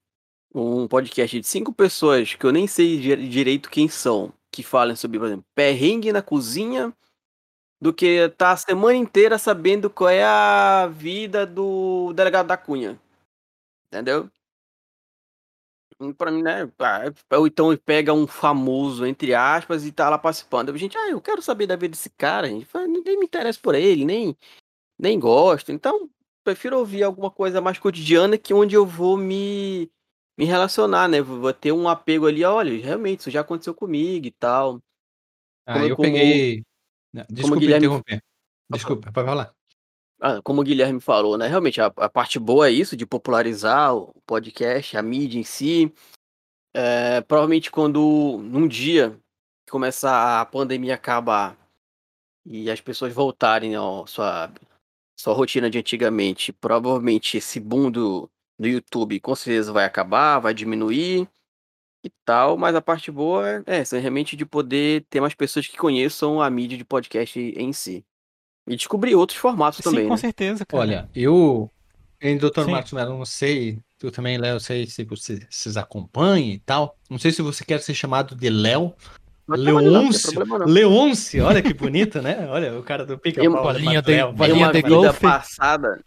A: um podcast de cinco pessoas que eu nem sei di- direito quem são, que falam sobre, por exemplo, perrengue na cozinha, do que estar a semana inteira sabendo qual é a vida do delegado da Cunha. Entendeu? Hum, Pra mim, né? ah, Ou então pega um famoso, entre aspas, e tá lá participando. Eu, gente, ah, eu quero saber da vida desse cara, gente. Nem me interessa por ele, nem, nem gosto. Então, prefiro ouvir alguma coisa mais cotidiana que onde eu vou me, me relacionar, né? Vou vou ter um apego ali, olha, realmente, isso já aconteceu comigo e tal.
C: Ah,
A: Como-
C: eu
A: como-
C: peguei. Não, Desculpa
A: Guilherme-
C: interromper. Desculpa, pode falar.
A: Ah, como o Guilherme falou, né? Realmente, a, a parte boa é isso, de popularizar o podcast, a mídia em si. É, provavelmente quando num dia que começar a pandemia acabar e as pessoas voltarem à sua, sua rotina de antigamente, provavelmente esse boom do, do YouTube com certeza vai acabar, vai diminuir e tal, mas a parte boa é é realmente de poder ter mais pessoas que conheçam a mídia de podcast em si. E descobrir outros formatos
B: Sim,
A: também,
B: com
A: né?
B: certeza, cara.
C: Olha, eu, em Dr.
B: Sim.
C: Marcos Mello, não sei, tu também, Léo, sei se você- vocês acompanham e tal. Não sei se você quer ser chamado de Léo. Leôncio.
A: não.
C: Leôncio, olha que bonito, né? Olha, o cara do pica-pau.
A: uma
C: chamado
B: bolinha de- bolinha
A: uma
B: de
A: vida
B: golfe.
A: passada.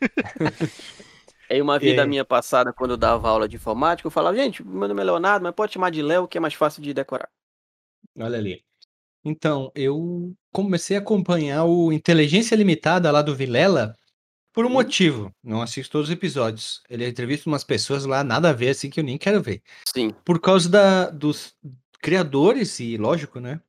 A: em uma vida
C: É.
A: minha passada, quando eu dava aula de informática, eu falava, gente, meu nome é Leonardo, mas pode chamar de Léo, que é mais fácil de decorar.
C: Olha ali. Então, eu comecei a acompanhar o Inteligência Limitada lá do Vilela por um
A: Uhum.
C: motivo. Não assisto todos os episódios. Ele entrevista umas pessoas lá, nada a ver, assim, que eu nem quero ver.
A: Sim.
C: Por causa da, dos criadores, e lógico, né?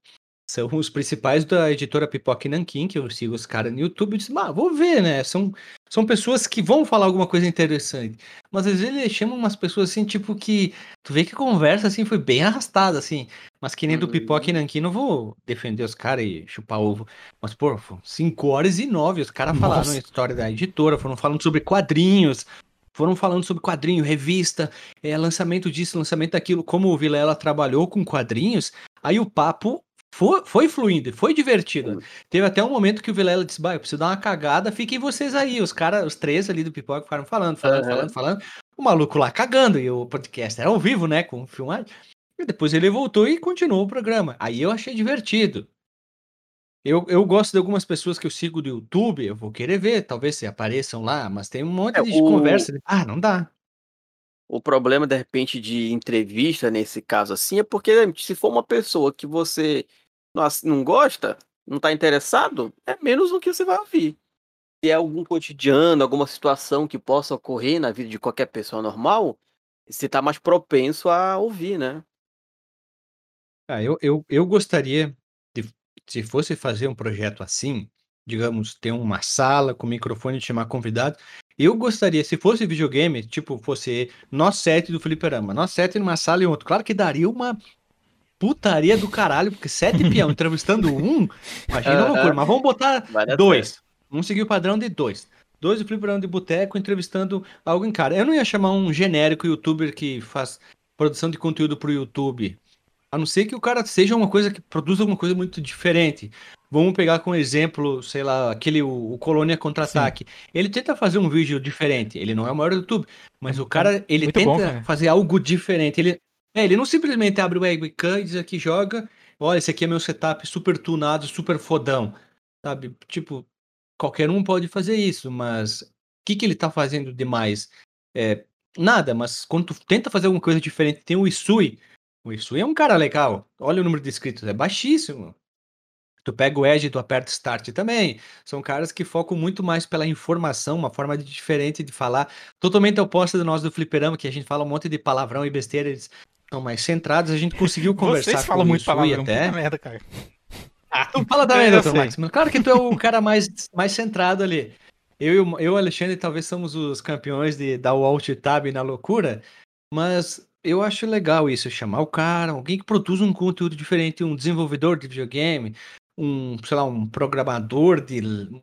C: São os principais da editora Pipoca e Nankin, que eu sigo os caras no YouTube e disse, ah, vou ver, né? São, são pessoas que vão falar alguma coisa interessante. Mas às vezes eles chamam umas pessoas assim, tipo, que. Tu vê que a conversa assim foi bem arrastada, assim. Mas que nem do Pipoca e uhum. Nankin, não vou defender os caras e chupar ovo. Mas, pô, 5 horas e 9, os caras falaram a história da editora, foram falando sobre quadrinhos, foram falando sobre quadrinho, revista, é, lançamento disso, lançamento daquilo, como o Vilela trabalhou com quadrinhos, aí o papo foi, foi fluindo, foi divertido. Teve até um momento que o Vilela disse: Bah, eu preciso dar uma cagada, fiquem vocês aí. Os caras, os três ali do pipoca ficaram falando, falando, uhum. falando, falando. O maluco lá cagando, e o podcast era ao vivo, né? Com filmagem. E depois ele voltou e continuou o programa. Aí eu achei divertido. Eu, eu gosto de algumas pessoas que eu sigo do YouTube, eu vou querer ver, talvez se apareçam lá, mas tem um monte é, de o... conversa. Ah, não dá.
A: O problema, de repente, de entrevista, nesse caso assim, é porque se for uma pessoa que você não gosta, não está interessado, é menos do que você vai ouvir. Se é algum cotidiano, alguma situação que possa ocorrer na vida de qualquer pessoa normal, você está mais propenso a ouvir, né?
C: Ah, eu, eu, eu gostaria, de, se fosse fazer um projeto assim, digamos, ter uma sala com microfone e chamar convidado, eu gostaria, se fosse videogame, tipo, fosse nós sete do Fliperama, nós sete numa sala e outro, claro que daria uma putaria do caralho, porque sete peão entrevistando um, imagina uma loucura. Mas vamos botar dois. Vamos seguir o padrão de dois. Dois de fliperão de boteco entrevistando alguém, cara. Eu não ia chamar um genérico youtuber que faz produção de conteúdo pro YouTube. A não ser que o cara seja uma coisa que produza alguma coisa muito diferente. Vamos pegar como exemplo, sei lá, aquele o, o Colônia Contra-Ataque. Ele tenta fazer um vídeo diferente. Ele não é o maior do YouTube, mas o cara, ele muito tenta bom, fazer algo diferente. Ele, é, ele não simplesmente abre o webcam e diz aqui, joga, olha, esse aqui é meu setup super tunado, super fodão, sabe? Tipo, qualquer um pode fazer isso, mas o que, que ele tá fazendo demais? É, nada, mas quando tu tenta fazer alguma coisa diferente, tem o Isui, o Isui é um cara legal, olha o número de inscritos, é baixíssimo. Tu pega o Edge tu aperta Start também. São caras que focam muito mais pela informação, uma forma de, diferente de falar. Totalmente oposta do nós do Fliperama, que a gente fala um monte de palavrão e besteira. Eles são mais centrados, a gente conseguiu conversar
B: Vocês falam muito palavrão, até. merda, cara.
C: Ah, tu fala da merda, Max. Claro que tu é o cara mais, mais centrado ali. Eu e o Alexandre talvez somos os campeões de dar o alt tab na loucura, mas eu acho legal isso, chamar o cara, alguém que produz um conteúdo diferente, um desenvolvedor de videogame, um, sei lá, um programador de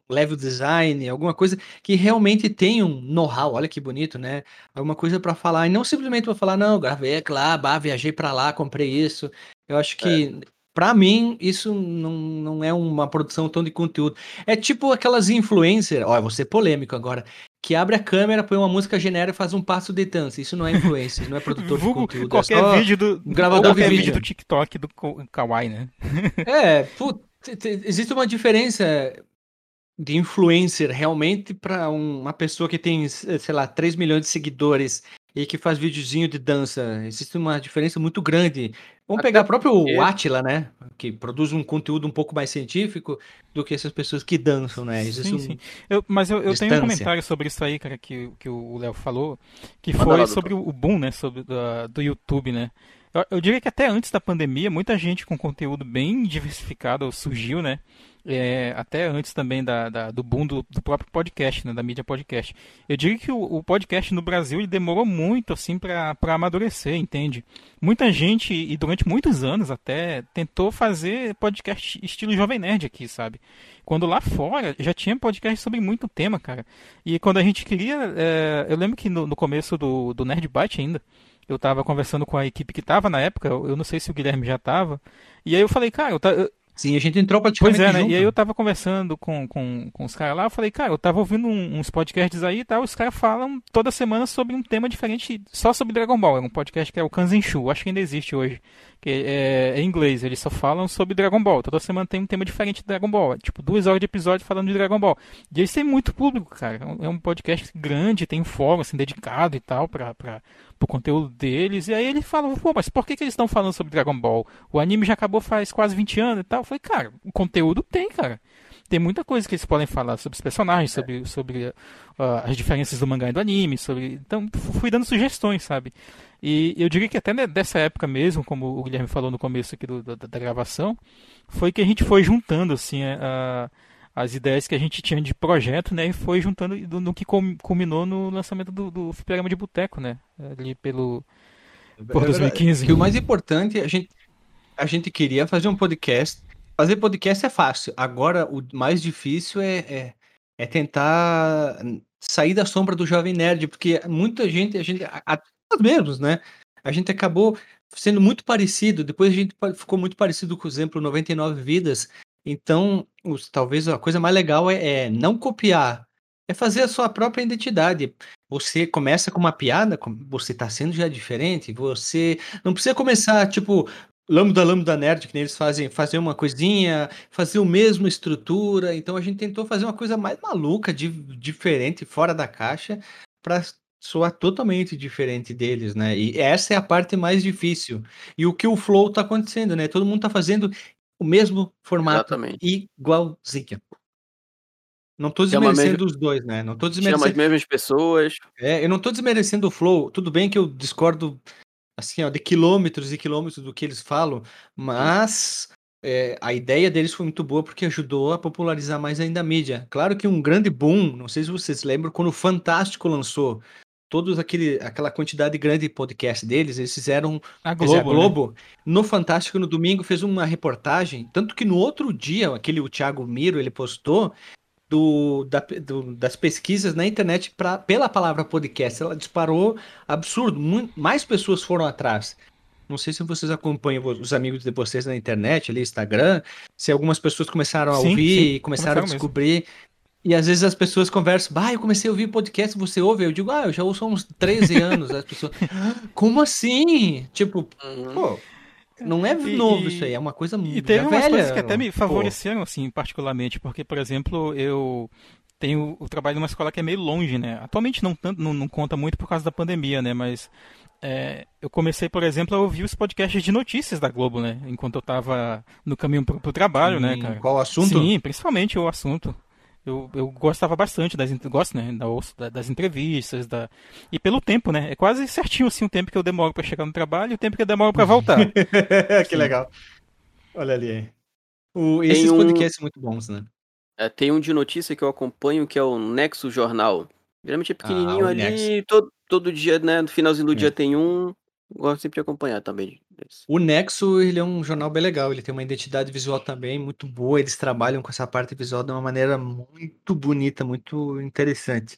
C: level design, alguma coisa que realmente tem um know-how, olha que bonito, né? Alguma coisa para falar, e não simplesmente para falar, não, gravei lá, bah, viajei para lá, comprei isso. Eu acho que, é. para mim, isso não, não é uma produção tão de conteúdo. É tipo aquelas influencers, ó, vou ser polêmico agora, que abre a câmera, põe uma música genérica e faz um passo de dança. Isso não é influencer, não é produtor de conteúdo. É
B: qualquer é vídeo do gravador qualquer de vídeo. vídeo do TikTok do Kawaii, né?
C: é, puta existe uma diferença de influencer realmente para uma pessoa que tem, sei lá, 3 milhões de seguidores e que faz videozinho de dança. Existe uma diferença muito grande. Vamos Até pegar o próprio porque... Atila, né? Que produz um conteúdo um pouco mais científico do que essas pessoas que dançam, né? Existe sim, um... sim.
B: Eu, mas eu, eu tenho um comentário sobre isso aí, cara, que, que o Léo falou, que Manda foi lá, sobre o boom, né? Sobre, do, do YouTube, né? Eu, eu diria que até antes da pandemia, muita gente com conteúdo bem diversificado surgiu, né? É, até antes também da, da do boom do, do, próprio podcast, né, da mídia podcast. Eu digo que o, o podcast no Brasil ele demorou muito assim para amadurecer, entende? Muita gente, e durante muitos anos até, tentou fazer podcast estilo Jovem Nerd aqui, sabe? Quando lá fora já tinha podcast sobre muito tema, cara. E quando a gente queria. É, eu lembro que no, no começo do, do Nerd Byte ainda eu tava conversando com a equipe que tava na época, eu não sei se o Guilherme já tava, e aí eu falei, cara, eu, tá, eu,
C: Sim, a gente entrou praticamente
B: Pois
C: é, né? Junto.
B: E aí eu tava conversando com, com, com os caras lá, eu falei, cara, eu tava ouvindo um, uns podcasts aí e tal, os caras falam toda semana sobre um tema diferente, só sobre Dragon Ball. É um podcast que é o Kanzenshu, acho que ainda existe hoje, que é, é, em inglês, eles só falam sobre Dragon Ball. Toda semana tem um tema diferente de Dragon Ball. É, tipo, duas horas de episódio falando de Dragon Ball. E eles têm muito público, cara. É um podcast grande, tem um fórum, assim, dedicado e tal, pra, pra, pro conteúdo deles. E aí ele fala, pô, mas por que, que eles estão falando sobre Dragon Ball? O anime já acabou faz quase 20 anos e tal. Eu falei, cara, o conteúdo tem, cara. tem muita coisa que eles podem falar sobre os personagens, é. sobre, sobre uh, as diferenças do mangá e do anime, sobre. Então, fui dando sugestões, sabe? E eu diria que até dessa época mesmo, como o Guilherme falou no começo aqui do, da, da, gravação, foi que a gente foi juntando, assim, a, as ideias que a gente tinha de projeto, né? E foi juntando no, no que culminou no lançamento do, do Fliperama de Boteco, né? Ali pelo. Por 2015.
C: Que o mais importante, a gente, a gente queria fazer um podcast. Fazer podcast é fácil. Agora, o mais difícil é, é, é tentar sair da sombra do jovem nerd, porque muita gente, a gente, a, nós mesmos, né? A gente acabou sendo muito parecido. Depois a gente ficou muito parecido com o exemplo 99 Vidas. Então, os, talvez a coisa mais legal é, é, não copiar, é fazer a sua própria identidade. Você começa com uma piada, você está sendo já diferente. Você não precisa começar tipo lambda lambda nerd que eles fazem, fazer uma coisinha, fazer o mesmo estrutura. Então a gente tentou fazer uma coisa mais maluca, de, diferente, fora da caixa, para soar totalmente diferente deles, né? E essa é a parte mais difícil. E o que o Flow tá acontecendo, né? Todo mundo tá fazendo o mesmo formato Exatamente. igualzinho. Não tô desmerecendo os dois, né? Não tô desmerecendo.
A: Chama as mesmas pessoas.
C: É, eu não tô desmerecendo o Flow. Tudo bem que eu discordo, assim, ó, de quilômetros e quilômetros do que eles falam, mas é, a ideia deles foi muito boa porque ajudou a popularizar mais ainda a mídia. Claro que um grande boom, não sei se vocês lembram, quando o Fantástico lançou todos aquele, aquela quantidade grande de podcast deles, eles fizeram
B: a Globo, a Globo
C: né? no Fantástico no domingo fez uma reportagem, tanto que no outro dia, aquele o Thiago Miro, ele postou do, da, do, das pesquisas na internet pra, pela palavra podcast, ela disparou absurdo, muito, mais pessoas foram atrás. Não sei se vocês acompanham os amigos de vocês na internet, ali, Instagram, se algumas pessoas começaram a sim, ouvir sim, e começaram, começaram a descobrir. Mesmo. E às vezes as pessoas conversam, bah, eu comecei a ouvir podcast, você ouve? Eu digo, ah, eu já ouço há uns 13 anos. As pessoas, como assim? Tipo, uhum. pô, não é novo e, isso aí, é uma coisa muito
B: E teve umas velha, coisas que até me favoreceram, pô. assim, particularmente, porque, por exemplo, eu tenho o trabalho numa escola que é meio longe, né? Atualmente não, não, não conta muito por causa da pandemia, né? Mas é, eu comecei, por exemplo, a ouvir os podcasts de notícias da Globo, né? Enquanto eu estava no caminho pro, pro trabalho, Sim, né, cara?
C: Qual assunto?
B: Sim, principalmente o assunto eu, eu gostava bastante das gosto, né, da, das entrevistas, da e pelo tempo, né? É quase certinho assim o tempo que eu demoro para chegar no trabalho e o tempo que eu demoro para voltar.
C: que legal. Olha ali. O, esses um... podcasts muito bons, né?
A: É, tem um de notícia que eu acompanho que é o Nexo Jornal. Geralmente é pequenininho ah, ali, todo, todo dia, né? No finalzinho do é. dia tem um. Gosto sempre de acompanhar também.
C: O Nexo, ele é um jornal bem legal, ele tem uma identidade visual também muito boa, eles trabalham com essa parte visual de uma maneira muito bonita, muito interessante.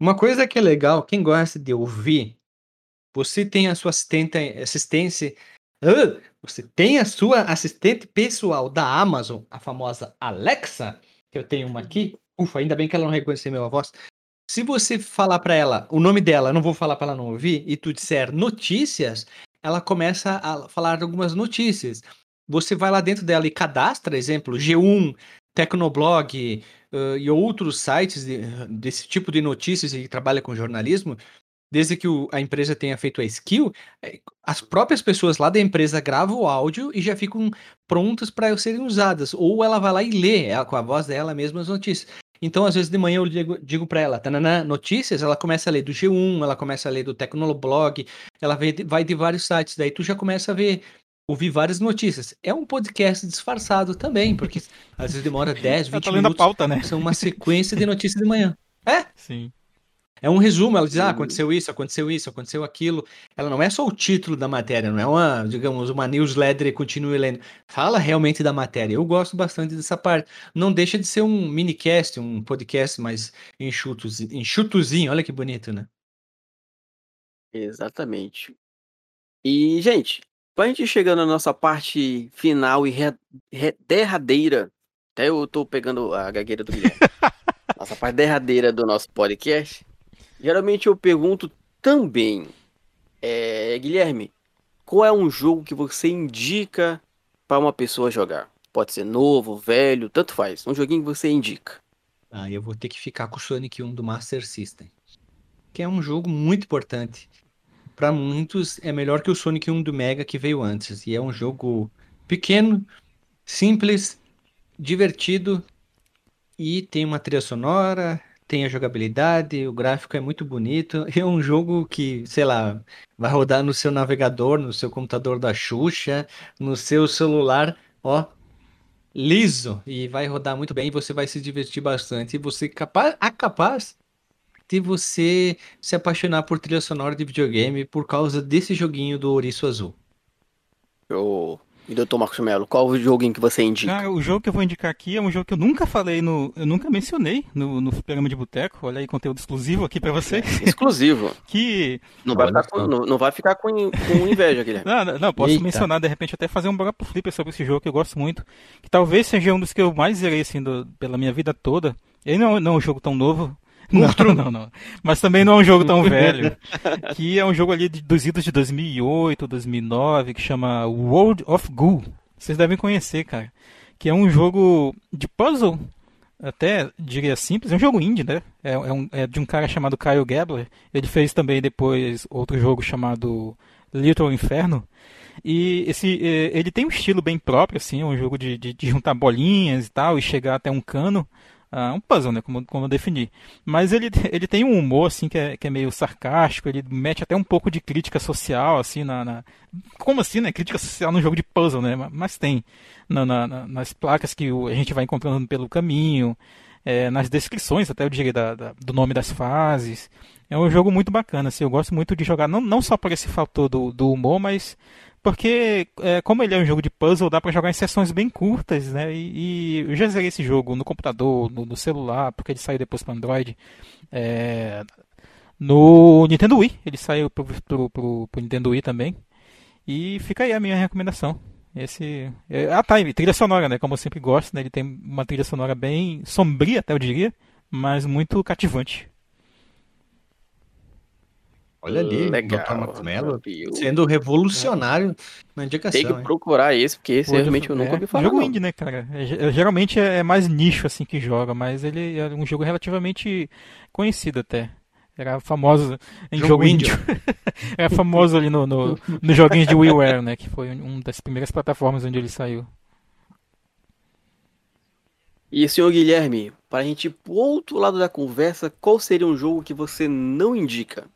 C: Uma coisa que é legal, quem gosta de ouvir, você tem a sua assistente, assistência, você tem a sua assistente pessoal da Amazon, a famosa Alexa, que eu tenho uma aqui. Ufa, ainda bem que ela não reconheceu minha voz. Se você falar para ela o nome dela, não vou falar para ela não ouvir, e tu disser notícias, ela começa a falar algumas notícias. Você vai lá dentro dela e cadastra, exemplo, G1, Tecnoblog uh, e outros sites de, desse tipo de notícias e trabalha com jornalismo. Desde que o, a empresa tenha feito a skill, é, as próprias pessoas lá da empresa gravam o áudio e já ficam prontas para serem usadas. Ou ela vai lá e lê ela, com a voz dela mesma as notícias. Então, às vezes de manhã eu digo, digo para ela, tanana, notícias, ela começa a ler do G1, ela começa a ler do Tecnoblog, ela vai de, vai de vários sites, daí tu já começa a ver, ouvir várias notícias. É um podcast disfarçado também, porque às vezes demora 10, 20 tá minutos.
B: A pauta, né?
C: São uma sequência de notícias de manhã. É?
B: Sim.
C: É um resumo, ela diz, ah, aconteceu isso, aconteceu isso, aconteceu aquilo. Ela não é só o título da matéria, não é uma, digamos, uma newsletter e continue lendo. Fala realmente da matéria. Eu gosto bastante dessa parte. Não deixa de ser um minicast, um podcast mais enxutos, enxutozinho. Olha que bonito, né?
A: Exatamente. E, gente, pra gente chegar na nossa parte final e re, re, derradeira, até eu tô pegando a gagueira do Guilherme. nossa parte derradeira do nosso podcast. Geralmente eu pergunto também, é, Guilherme, qual é um jogo que você indica para uma pessoa jogar? Pode ser novo, velho, tanto faz. Um joguinho que você indica.
C: Ah, eu vou ter que ficar com o Sonic 1 do Master System. Que é um jogo muito importante. Para muitos é melhor que o Sonic 1 do Mega que veio antes. E é um jogo pequeno, simples, divertido e tem uma trilha sonora, tem a jogabilidade, o gráfico é muito bonito. É um jogo que, sei lá, vai rodar no seu navegador, no seu computador da Xuxa, no seu celular, ó, liso e vai rodar muito bem você vai se divertir bastante. E você capaz, é capaz de você se apaixonar por trilha sonora de videogame por causa desse joguinho do Ouriço Azul.
A: Eu e doutor Marcos Melo, qual o joguinho que você indica?
B: Cara, o jogo que eu vou indicar aqui é um jogo que eu nunca falei no. Eu nunca mencionei no, no programa de boteco. Olha aí, conteúdo exclusivo aqui pra vocês.
A: É, exclusivo.
B: que.
A: Não vai, ficar com, não, não, vai ficar com, com inveja, Guilherme.
B: não, não, não, posso Eita. mencionar, de repente, até fazer um Bora Flipper sobre esse jogo que eu gosto muito. Que talvez seja um dos que eu mais zerei, assim, do, pela minha vida toda. Ele não, não é um jogo tão novo, Monstro. Não, não, não. Mas também não é um jogo tão velho. que é um jogo ali de, dos idos de 2008, 2009, que chama World of Goo. Vocês devem conhecer, cara. Que é um jogo de puzzle, até diria simples. É um jogo indie, né? É, é, um, é de um cara chamado Kyle Gabler. Ele fez também depois outro jogo chamado Little Inferno. E esse, é, ele tem um estilo bem próprio, assim, é um jogo de, de, de juntar bolinhas e tal, e chegar até um cano. Uh, um puzzle, né? Como, como eu defini. Mas ele, ele tem um humor, assim, que é, que é meio sarcástico, ele mete até um pouco de crítica social, assim, na. na... Como assim, né? Crítica social num jogo de puzzle, né? Mas tem. Na, na, nas placas que a gente vai encontrando pelo caminho, é, nas descrições, até eu diria, da, da, do nome das fases. É um jogo muito bacana, assim, eu gosto muito de jogar, não, não só por esse fator do, do humor, mas porque, é, como ele é um jogo de puzzle, dá para jogar em sessões bem curtas, né? E, e, eu já zerei esse jogo no computador, no, no celular, porque ele saiu depois para Android. É, no Nintendo Wii, ele saiu pro, pro, pro, pro, Nintendo Wii também. E fica aí a minha recomendação. Esse. É, ah, tá, trilha sonora, né? Como eu sempre gosto, né? Ele tem uma trilha sonora bem sombria, até eu diria, mas muito cativante.
C: Olha ali, Legal, Dr. Macmelo sendo revolucionário na indicação.
A: Tem que procurar esse, porque esse realmente eu nunca é, ouvi falar.
B: Jogo indie, né, cara? É, geralmente é mais nicho assim que joga, mas ele é um jogo relativamente conhecido até. Era famoso em jogo, jogo índio. Era famoso ali no, no, no joguinhos de WiiWare, né? Que foi uma das primeiras plataformas onde ele saiu.
A: E senhor Guilherme, para a gente ir pro outro lado da conversa, qual seria um jogo que você não indica?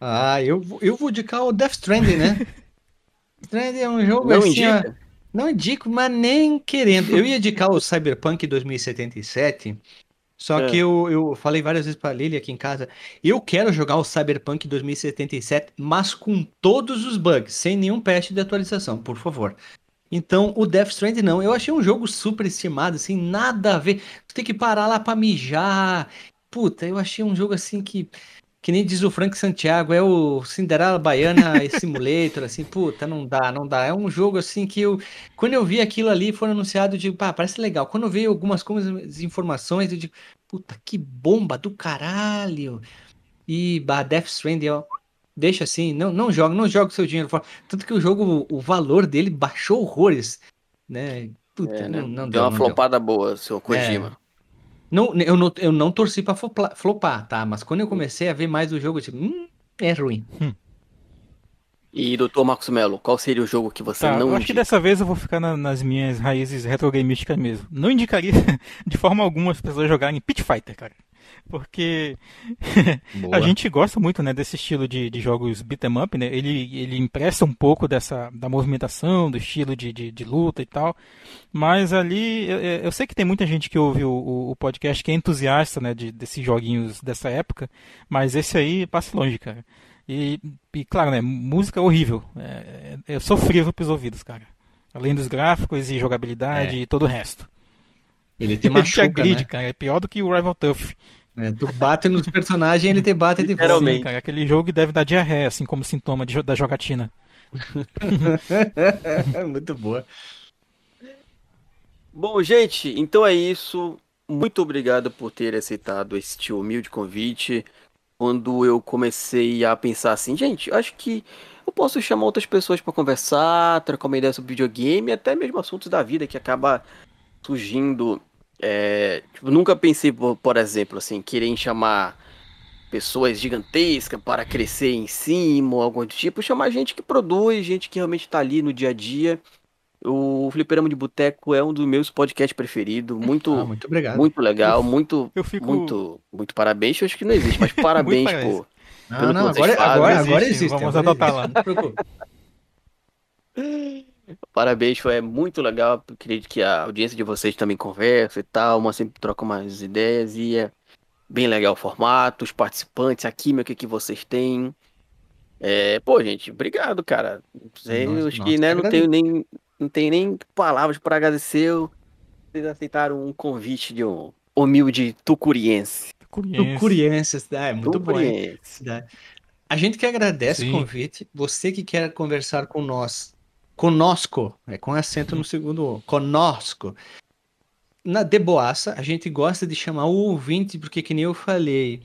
C: Ah, eu, eu vou indicar o Death Stranding, né? Stranding é um jogo
A: não assim, indica?
C: Ó, não indico, mas nem querendo. Eu ia indicar o Cyberpunk 2077, só é. que eu, eu falei várias vezes pra Lily aqui em casa, eu quero jogar o Cyberpunk 2077, mas com todos os bugs, sem nenhum patch de atualização, por favor. Então, o Death Stranding não. Eu achei um jogo super estimado, assim, nada a ver. Você tem que parar lá pra mijar. Puta, eu achei um jogo assim que que nem diz o Frank Santiago, é o Cinderela Baiana Simulator, assim, puta, não dá, não dá. É um jogo assim que eu, quando eu vi aquilo ali, foi anunciado, eu digo, pá, parece legal. Quando eu vi algumas coisas, informações, eu digo, puta, que bomba do caralho. E, bah, Death Stranding, ó, deixa assim, não, não joga, não joga o seu dinheiro fora. Tanto que o jogo, o valor dele baixou horrores, né?
A: Puta, é, né? não, não deu. Deu uma flopada deu. boa, seu Kojima. É.
C: Não, eu, não, eu não torci pra flopar, tá? Mas quando eu comecei a ver mais o jogo, eu tipo, hum, é ruim. Hum.
A: E doutor Marcos Melo, qual seria o jogo que você tá, não
B: eu acho que dessa vez eu vou ficar na, nas minhas raízes retrogamísticas mesmo. Não indicaria de forma alguma as pessoas jogarem Pit Fighter, cara porque a gente gosta muito né, desse estilo de, de jogos beat'em up, né? Ele, ele empresta um pouco dessa da movimentação, do estilo de, de, de luta e tal, mas ali eu, eu, sei que tem muita gente que ouve o, o podcast que é entusiasta né, de, desses joguinhos dessa época, mas esse aí passa longe, cara. E, e claro, né, música horrível, é, é, é sofrível pros ouvidos, cara. Além dos gráficos e jogabilidade é. e todo o resto.
C: Ele tem machuca,
B: ele te agride,
C: né?
B: cara. É pior do que o Rival Tough.
C: É, tu bate nos personagens e ele te bate de
B: volta. cara, aquele jogo deve dar diarreia, assim como sintoma de, da jogatina.
C: Muito boa.
A: Bom, gente, então é isso. Muito obrigado por ter aceitado este humilde convite. Quando eu comecei a pensar assim, gente, acho que eu posso chamar outras pessoas para conversar, trocar uma ideia sobre videogame, até mesmo assuntos da vida que acaba surgindo é, tipo, nunca pensei, por, exemplo, assim, querer chamar pessoas gigantescas para crescer em cima ou algo do tipo, chamar gente que produz, gente que realmente está ali no dia a dia. O Fliperama de Boteco é um dos meus podcasts preferidos. Muito,
C: Ah, muito obrigado.
A: muito legal, muito,
B: Eu fico.
A: muito, muito parabéns. Eu acho que não existe, mas parabéns por.
C: Não, não, agora, agora,
B: existe,
C: agora existe.
B: vamos
C: agora
B: adotar
C: existe,
B: lá.
A: Parabéns, foi muito legal. Acredito que a audiência de vocês também conversa e tal. Uma sempre troca umas ideias e é bem legal o formato, os participantes, a química que vocês têm. É, pô, gente, obrigado, cara. Não sei,
C: Nossa,
A: acho
C: nossa,
A: que né,
C: que
A: não tenho nem, não tenho nem palavras para agradecer. Vocês aceitaram um convite de um humilde tucuriense.
B: Curiense.
C: Tucurienses, é muito bom. hein?
A: Tucuriense.
C: Né? A gente que agradece
B: Sim.
C: o convite. Você que quer conversar com nós, conosco, é com acento no segundo O, conosco. Na Deboaça, a gente gosta de chamar o ouvinte, porque que nem eu falei,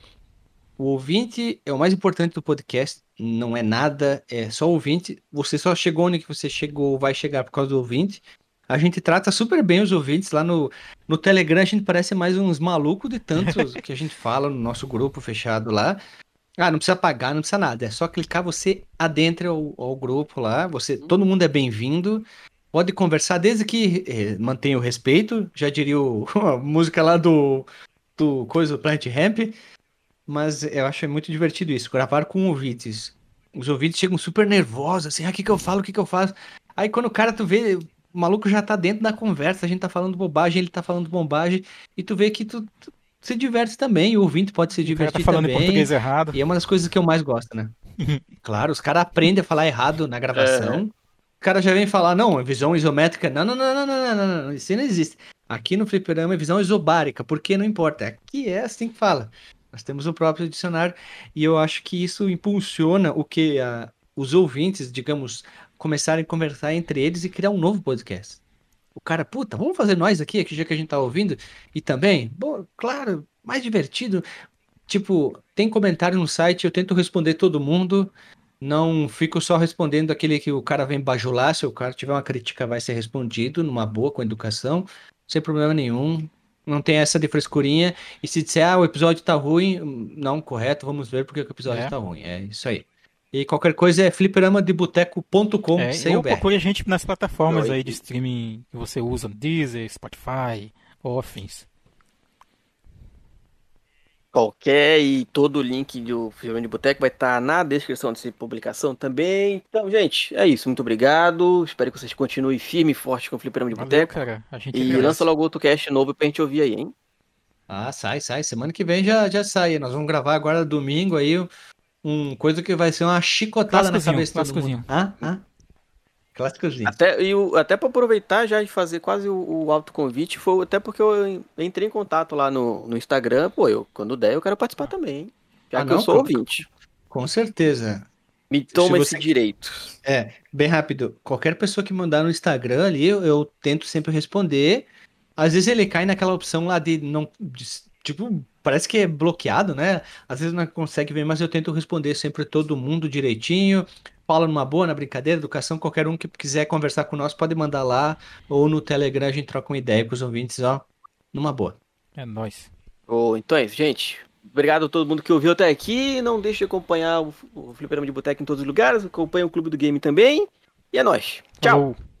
C: o ouvinte é o mais importante do podcast, não é nada, é só ouvinte. Você só chegou onde que você chegou, vai chegar por causa do ouvinte. A gente trata super bem os ouvintes lá no, no Telegram, a gente parece mais uns malucos de tantos que a gente fala no nosso grupo fechado lá. Ah, não precisa pagar, não precisa nada. É só clicar, você adentra ao, ao grupo lá. Você, todo mundo é bem-vindo. Pode conversar desde que eh, mantenha o respeito. Já diria o, a música lá do, do coisa do Planet Ramp. Mas eu acho muito divertido isso, gravar com ouvintes. Os ouvintes chegam super nervosos, assim, ah, o que que eu falo, o que que eu faço? Aí quando o cara, tu vê, o maluco já tá dentro da conversa, a gente tá falando bobagem, ele tá falando bobagem, e tu vê que tu, tu se diverte também, o ouvinte pode se
B: O cara
C: divertir
B: tá falando
C: também.
B: em português errado.
C: E é uma das coisas que eu mais gosto, né? Claro, os caras aprendem a falar errado na gravação. O cara já vem falar, não, é visão isométrica. Não, não, não, não, não, não, não, não, isso não existe. Aqui no Fliperama é visão isobárica, porque não importa. Aqui é assim que fala. Nós temos o próprio dicionário e eu acho que isso impulsiona o que ah, os ouvintes, digamos, começarem a conversar entre eles e criar um novo podcast. O cara, puta, vamos fazer nós aqui, aqui já que a gente tá ouvindo, e também, bom, claro, mais divertido. Tipo, tem comentário no site, eu tento responder todo mundo. Não fico só respondendo aquele que o cara vem bajular. Se o cara tiver uma crítica, vai ser respondido numa boa, com educação, sem problema nenhum. Não tem essa de frescurinha. E se disser, ah, o episódio tá ruim, não, correto, vamos ver porque o episódio
B: É.
C: tá ruim. É isso aí. E qualquer coisa é fliperamadeboteco.com,
B: É,
C: sem o
B: ou procure a gente nas plataformas
A: Oi.
B: aí de streaming que você usa, Deezer, Spotify ou afins.
A: Qualquer e todo o link do Fliperama de Boteco vai estar na descrição dessa publicação também. Então, gente, é isso. Muito obrigado. Espero que vocês continuem firme e forte com o Fliperama de
B: Valeu,
A: Boteco.
B: cara. A gente
A: E
B: agradece.
A: lança logo outro cast novo pra gente ouvir aí, hein?
C: Ah, sai, sai. Semana que vem já, já sai. Nós vamos gravar agora domingo aí um coisa que vai ser uma chicotada na cabeça de
B: clássicozinho.
C: mundo. Ah, ah. Clássicozinho.
A: Até, e o, até pra aproveitar já e fazer quase o, o autoconvite, foi até porque eu en- entrei em contato lá no, no Instagram. Pô, eu, quando der, eu quero participar também, hein? Já
C: Ah,
A: que eu
C: não,
A: sou
C: pô.
A: ouvinte.
C: Com certeza.
A: Me toma
C: você-
A: esse direito.
C: É, bem rápido. Qualquer pessoa que mandar no Instagram ali, eu, eu tento sempre responder. Às vezes ele cai naquela opção lá de não. de- tipo, parece que é bloqueado, né? Às vezes não consegue ver, mas eu tento responder sempre todo mundo direitinho. Fala numa boa, na brincadeira, educação. Qualquer um que quiser conversar com nós pode mandar lá. Ou no Telegram a gente troca uma ideia com os ouvintes, ó. Numa boa.
B: É nóis.
A: Ô, então é isso, gente. Obrigado a todo mundo que ouviu até aqui. Não deixe de acompanhar o, o Fliperama de Boteco em todos os lugares. Acompanhe o Clube do Game também. E é nóis. Tchau.
B: Falou.